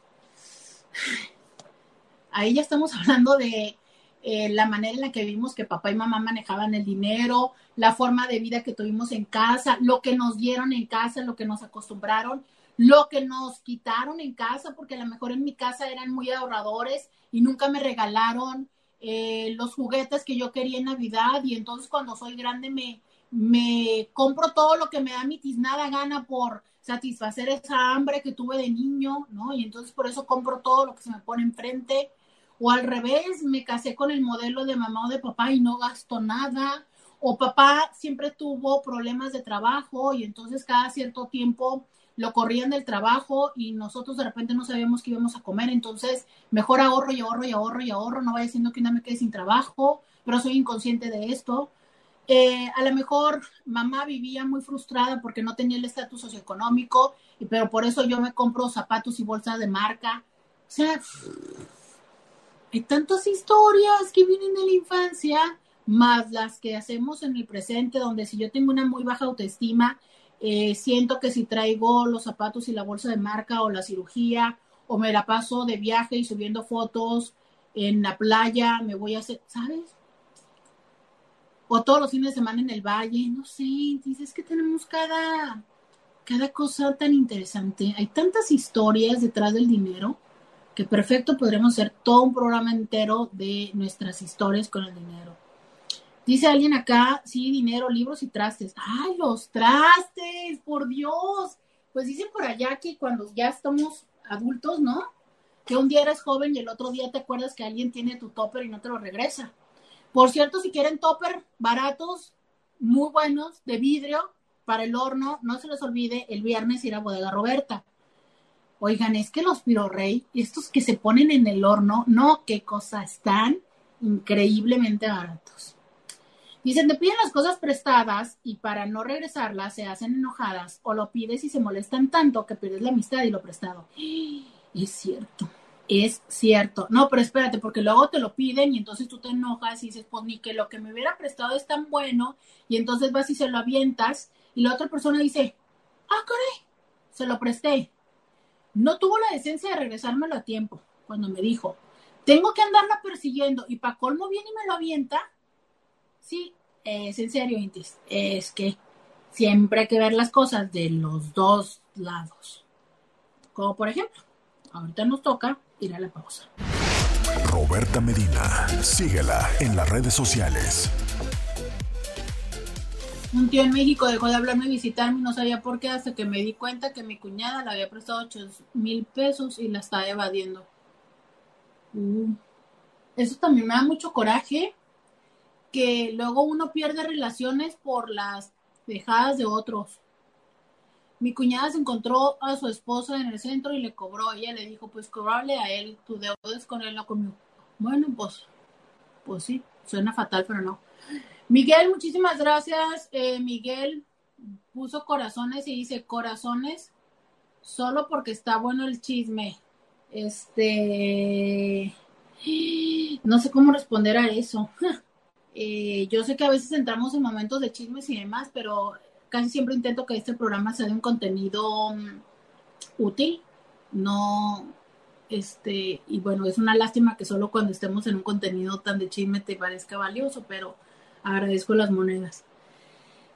Ahí ya estamos hablando de eh, la manera en la que vimos que papá y mamá manejaban el dinero, la forma de vida que tuvimos en casa, lo que nos dieron en casa, lo que nos acostumbraron, lo que nos quitaron en casa, porque a lo mejor en mi casa eran muy ahorradores y nunca me regalaron eh, los juguetes que yo quería en Navidad y entonces cuando soy grande me, me compro todo lo que me da mi tiznada gana por satisfacer esa hambre que tuve de niño, ¿no? Y entonces por eso compro todo lo que se me pone enfrente o al revés, me casé con el modelo de mamá o de papá y no gasto nada, o papá siempre tuvo problemas de trabajo y entonces cada cierto tiempo lo corrían del trabajo y nosotros de repente no sabíamos qué íbamos a comer, entonces mejor ahorro y ahorro y ahorro y ahorro, no vaya siendo que una me quede sin trabajo, pero soy inconsciente de esto. Eh, a lo mejor mamá vivía muy frustrada porque no tenía el estatus socioeconómico, pero por eso yo me compro zapatos y bolsas de marca. O sea, hay tantas historias que vienen de la infancia, más las que hacemos en el presente, donde si yo tengo una muy baja autoestima, eh, siento que si traigo los zapatos y la bolsa de marca o la cirugía, o me la paso de viaje y subiendo fotos en la playa, me voy a hacer, ¿sabes? O todos los fines de semana en el valle, no sé, dices que tenemos cada, cada cosa tan interesante. Hay tantas historias detrás del dinero que perfecto podremos hacer todo un programa entero de nuestras historias con el dinero. Dice alguien acá, sí, dinero, libros y trastes. ¡Ay, los trastes! ¡Por Dios! Pues dicen por allá que cuando ya estamos adultos, ¿no? Que un día eres joven y el otro día te acuerdas que alguien tiene tu topper y no te lo regresa. Por cierto, si quieren topper baratos, muy buenos, de vidrio, para el horno, no se les olvide el viernes ir a Bodega Roberta. Oigan, es que los pirorrey, estos que se ponen en el horno, no, qué cosa, están increíblemente baratos. Dicen, te piden las cosas prestadas y para no regresarlas se hacen enojadas o lo pides y se molestan tanto que pierdes la amistad y lo prestado. Es cierto, es cierto. No, pero espérate, porque luego te lo piden y entonces tú te enojas y dices, pues ni que lo que me hubiera prestado es tan bueno y entonces vas y se lo avientas y la otra persona dice, ah, caray, se lo presté no tuvo la decencia de regresármelo a tiempo cuando me dijo, tengo que andarla persiguiendo y para colmo viene y me lo avienta. Sí, es en serio, Intis. Es que siempre hay que ver las cosas de los dos lados. Como por ejemplo, ahorita nos toca ir a la pausa. Roberta Medina, síguela en las redes sociales un tío en México dejó de hablarme y visitarme no sabía por qué hasta que me di cuenta que mi cuñada le había prestado 8 mil pesos y la estaba evadiendo. Uh, eso también me da mucho coraje, que luego uno pierde relaciones por las dejadas de otros. Mi cuñada se encontró a su esposo en el centro y le cobró. Ella le dijo, pues cobrable a él, tu deuda es con él, no conmigo. Bueno, pues, pues sí, suena fatal, pero no. Miguel, muchísimas gracias. Eh, Miguel puso corazones y dice corazones solo porque está bueno el chisme. Este, no sé cómo responder a eso. Eh, yo sé que a veces entramos en momentos de chismes y demás, pero casi siempre intento que este programa sea de un contenido mm, útil, no, este, y bueno, es una lástima que solo cuando estemos en un contenido tan de chisme te parezca valioso, pero agradezco las monedas.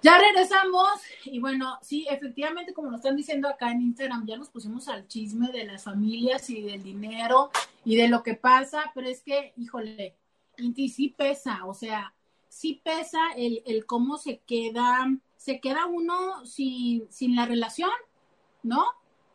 Ya regresamos y bueno, sí, efectivamente, como lo están diciendo acá en Instagram, ya nos pusimos al chisme de las familias y del dinero y de lo que pasa, pero es que, híjole, Inti sí pesa, o sea, sí pesa el, el cómo se queda, se queda uno sin, sin la relación, ¿no?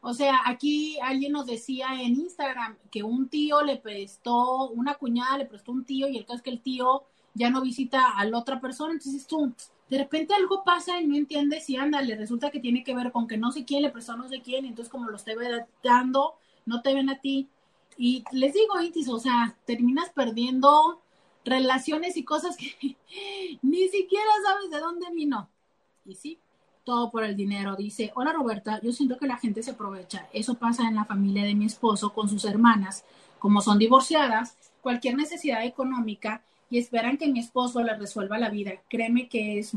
O sea, aquí alguien nos decía en Instagram que un tío le prestó, una cuñada le prestó un tío y el caso es que el tío ya no visita a la otra persona, entonces tú, de repente algo pasa y no entiendes y ándale, resulta que tiene que ver con que no sé quién le prestó no sé quién, entonces como los te dando, no te ven a ti. Y les digo, Itis, o sea, terminas perdiendo relaciones y cosas que ni siquiera sabes de dónde vino. Y sí, todo por el dinero. Dice, hola Roberta, yo siento que la gente se aprovecha. Eso pasa en la familia de mi esposo con sus hermanas. Como son divorciadas, cualquier necesidad económica y esperan que mi esposo les resuelva la vida. Créeme que es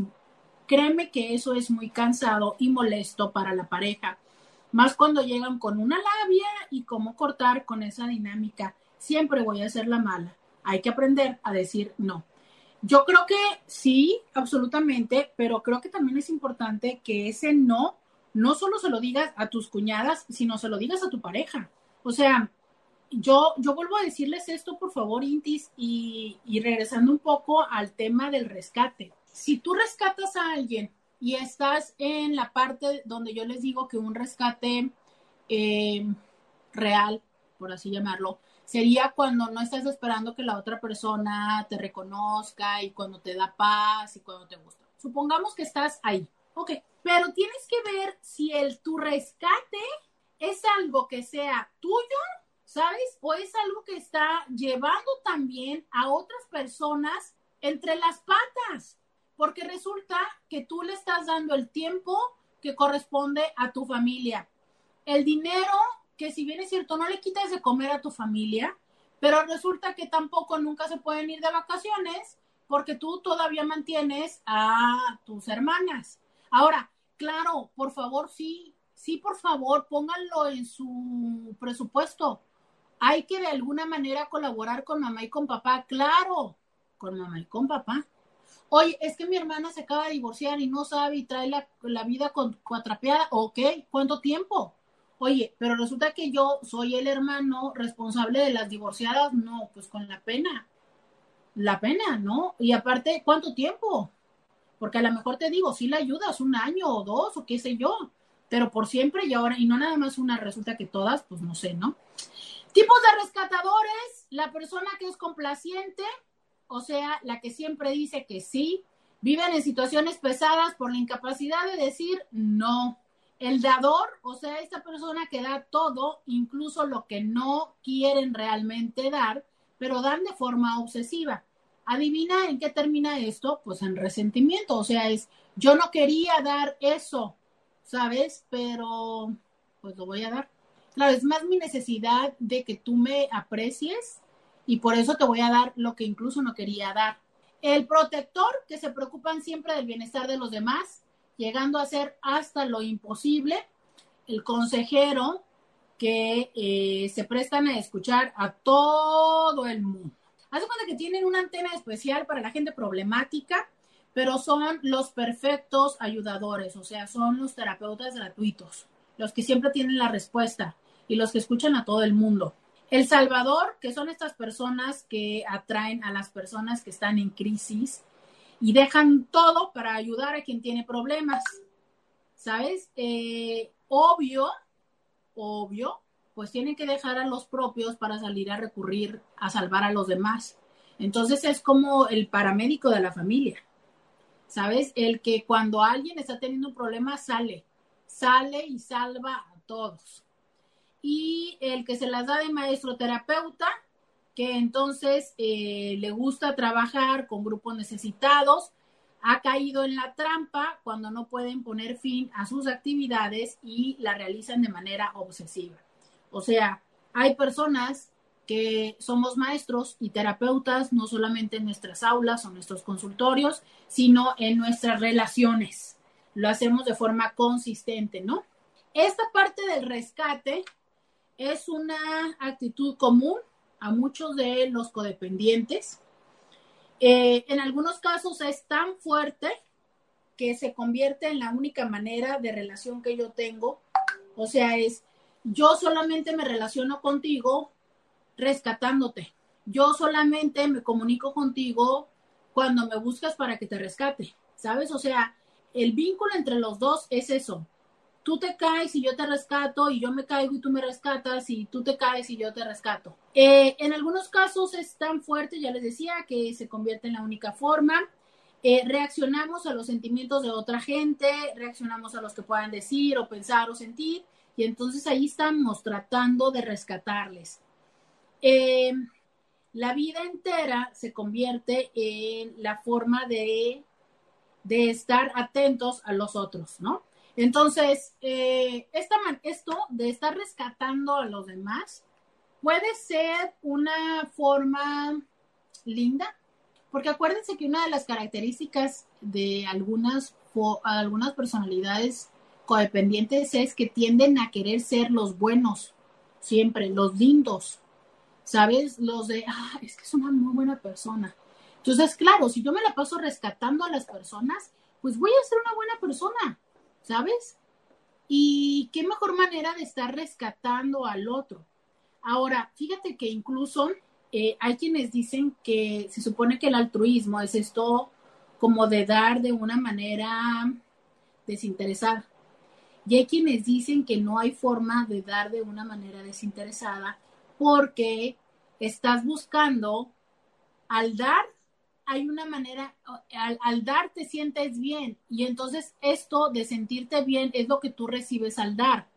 créeme que eso es muy cansado y molesto para la pareja. Más cuando llegan con una labia y cómo cortar con esa dinámica. Siempre voy a ser la mala. hay que aprender a decir no. Yo creo que sí, absolutamente, pero creo que también es importante que ese no, no solo se lo digas a tus cuñadas, sino se lo digas a tu pareja. O sea, yo, yo vuelvo a decirles esto, por favor, Intis, y, regresando un poco al tema del rescate. Si tú rescatas a alguien y estás en la parte donde yo les digo que un rescate eh, real, por así llamarlo, sería cuando no estás esperando que la otra persona te reconozca y cuando te da paz y cuando te gusta. Supongamos que estás ahí. Ok, pero tienes que ver si el tu rescate es algo que sea tuyo ¿sabes? O es algo que está llevando también a otras personas entre las patas, porque resulta que tú le estás dando el tiempo que corresponde a tu familia. El dinero, que si bien es cierto, no le quitas de comer a tu familia, pero resulta que tampoco nunca se pueden ir de vacaciones porque tú todavía mantienes a tus hermanas. Ahora, claro, por favor, sí, sí, por favor, pónganlo en su presupuesto hay que de alguna manera colaborar con mamá y con papá, claro, con mamá y con papá. Oye, es que mi hermana se acaba de divorciar y no sabe y trae la, vida con, cuatrapeada, ok, ¿cuánto tiempo? Oye, pero resulta que yo soy el hermano responsable de las divorciadas, no, pues con la pena, la pena, ¿no? Y aparte, ¿cuánto tiempo? Porque a lo mejor te digo, si la ayudas un año o dos o qué sé yo, pero por siempre y ahora, y no nada más una, resulta que todas, pues no sé, ¿no? Tipos de rescatadores, la persona que es complaciente, o sea, la que siempre dice que sí, viven en situaciones pesadas por la incapacidad de decir no. El dador, o sea, esta persona que da todo, incluso lo que no quieren realmente dar, pero dan de forma obsesiva. Adivina en qué termina esto, pues en resentimiento, o sea, es yo no quería dar eso, ¿sabes? Pero pues lo voy a dar. Claro, es más mi necesidad de que tú me aprecies y por eso te voy a dar lo que incluso no quería dar. El protector, que se preocupan siempre del bienestar de los demás, llegando a ser hasta lo imposible. El consejero, que eh, se prestan a escuchar a todo el mundo. Hace cuenta que tienen una antena especial para la gente problemática, pero son los perfectos ayudadores, o sea, son los terapeutas gratuitos, los que siempre tienen la respuesta y los que escuchan a todo el mundo. El Salvador, que son estas personas que atraen a las personas que están en crisis y dejan todo para ayudar a quien tiene problemas. ¿Sabes? Eh, obvio, obvio, pues tienen que dejar a los propios para salir a recurrir a salvar a los demás. Entonces es como el paramédico de la familia. ¿Sabes? El que cuando alguien está teniendo un problema sale, sale y salva a todos y el que se las da de maestro terapeuta, que entonces eh, le gusta trabajar con grupos necesitados, ha caído en la trampa cuando no pueden poner fin a sus actividades y la realizan de manera obsesiva. O sea, hay personas que somos maestros y terapeutas no solamente en nuestras aulas o nuestros consultorios, sino en nuestras relaciones. Lo hacemos de forma consistente, ¿no? Esta parte del rescate es una actitud común a muchos de los codependientes. Eh, en algunos casos es tan fuerte que se convierte en la única manera de relación que yo tengo. O sea, es yo solamente me relaciono contigo rescatándote. Yo solamente me comunico contigo cuando me buscas para que te rescate, ¿sabes? O sea, el vínculo entre los dos es eso tú te caes y yo te rescato, y yo me caigo y tú me rescatas, y tú te caes y yo te rescato. Eh, en algunos casos es tan fuerte, ya les decía, que se convierte en la única forma. Eh, reaccionamos a los sentimientos de otra gente, reaccionamos a los que puedan decir o pensar o sentir, y entonces ahí estamos tratando de rescatarles. Eh, la vida entera se convierte en la forma de, de estar atentos a los otros, ¿no? Entonces, eh, esto de estar rescatando a los demás puede ser una forma linda, porque acuérdense que una de las características de algunas, algunas personalidades codependientes es que tienden a querer ser los buenos, siempre, los lindos, ¿sabes? Los de, ah, es que es una muy buena persona. Entonces, claro, si yo me la paso rescatando a las personas, pues voy a ser una buena persona, ¿sabes? Y qué mejor manera de estar rescatando al otro. Ahora, fíjate que incluso eh, hay quienes dicen que se supone que el altruismo es esto como de dar de una manera desinteresada. Y hay quienes dicen que no hay forma de dar de una manera desinteresada porque estás buscando, al dar, hay una manera, al, dar te sientes bien y entonces esto de sentirte bien es lo que tú recibes al dar,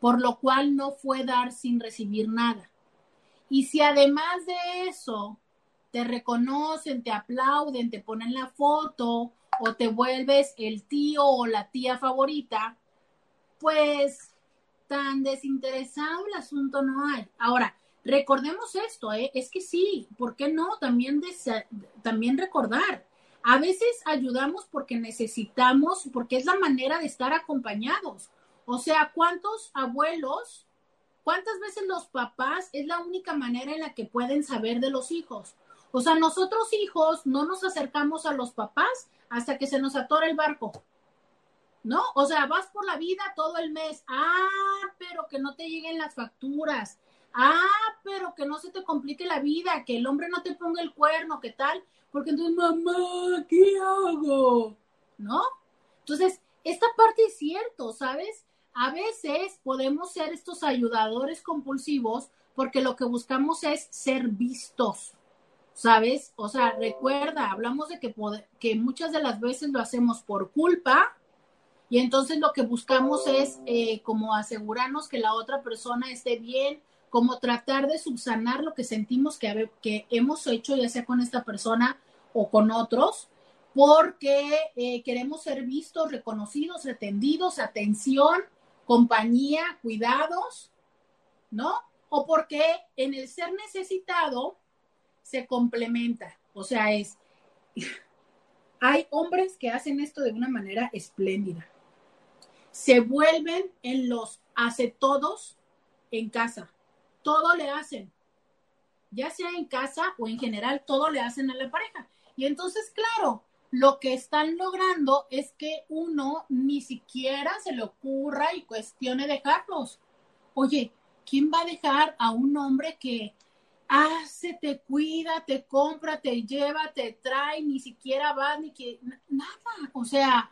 por lo cual no fue dar sin recibir nada. Y si además de eso te reconocen, te aplauden, te ponen la foto o te vuelves el tío o la tía favorita, pues tan desinteresado el asunto no hay. Ahora, recordemos esto, ¿eh? es que sí, ¿por qué no? También, también recordar. A veces ayudamos porque necesitamos, porque es la manera de estar acompañados. O sea, ¿cuántos abuelos, cuántas veces los papás es la única manera en la que pueden saber de los hijos? O sea, nosotros hijos no nos acercamos a los papás hasta que se nos atora el barco. ¿no? O sea, vas por la vida todo el mes. Ah, pero que no te lleguen las facturas. Ah, pero que no se te complique la vida, que el hombre no te ponga el cuerno, ¿qué tal? Porque entonces, mamá, ¿qué hago? ¿No? Entonces, esta parte es cierto, ¿sabes? A veces podemos ser estos ayudadores compulsivos porque lo que buscamos es ser vistos, ¿sabes? O sea, recuerda, hablamos de que, que muchas de las veces lo hacemos por culpa, y entonces lo que buscamos es eh, como asegurarnos que la otra persona esté bien, como tratar de subsanar lo que sentimos que, hemos hecho, ya sea con esta persona o con otros, porque eh, queremos ser vistos, reconocidos, atendidos, atención, compañía, cuidados, ¿no? O porque en el ser necesitado se complementa. O sea, es, hay hombres que hacen esto de una manera espléndida se vuelven en los hace todos en casa. Todo le hacen. Ya sea en casa o en general, todo le hacen a la pareja. Y entonces, claro, lo que están logrando es que uno ni siquiera se le ocurra y cuestione dejarlos. Oye, ¿quién va a dejar a un hombre que hace, te cuida, te compra, te lleva, te trae, ni siquiera va, ni que nada? O sea,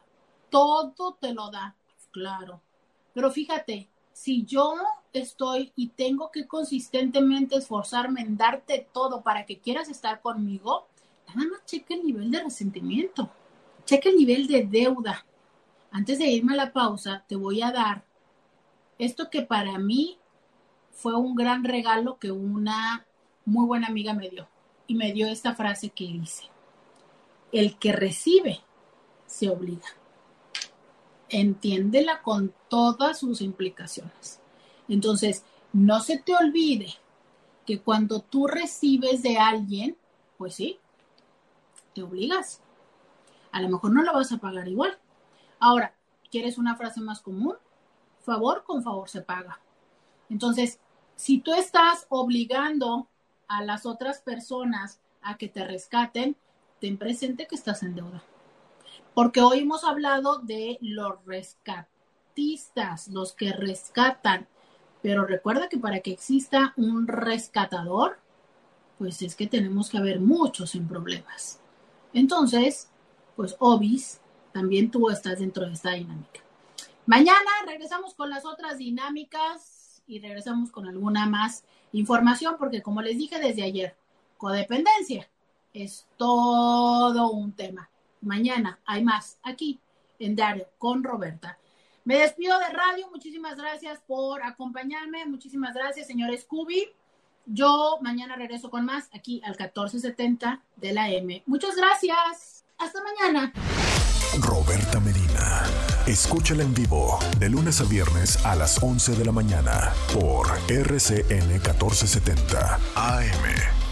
todo te lo da. Claro. Pero fíjate, si yo estoy y tengo que consistentemente esforzarme en darte todo para que quieras estar conmigo, nada más cheque el nivel de resentimiento, cheque el nivel de deuda. Antes de irme a la pausa, te voy a dar esto que para mí fue un gran regalo que una muy buena amiga me dio. Y me dio esta frase que dice, el que recibe se obliga entiéndela con todas sus implicaciones. Entonces, no se te olvide que cuando tú recibes de alguien, pues sí, te obligas. A lo mejor no lo vas a pagar igual. Ahora, ¿quieres una frase más común? Favor con favor se paga. Entonces, si tú estás obligando a las otras personas a que te rescaten, ten presente que estás en deuda porque hoy hemos hablado de los rescatistas, los que rescatan, pero recuerda que para que exista un rescatador, pues es que tenemos que haber muchos en problemas. Entonces, pues Obis, también tú estás dentro de esta dinámica. Mañana regresamos con las otras dinámicas y regresamos con alguna más información, porque como les dije desde ayer, codependencia es todo un tema. Mañana hay más aquí en Dario con Roberta. Me despido de radio. Muchísimas gracias por acompañarme. Muchísimas gracias, señor Scooby. Yo mañana regreso con más aquí al 1470 de la M. Muchas gracias. Hasta mañana. Roberta Medina. Escúchala en vivo de lunes a viernes a las 11 de la mañana por RCN 1470 AM.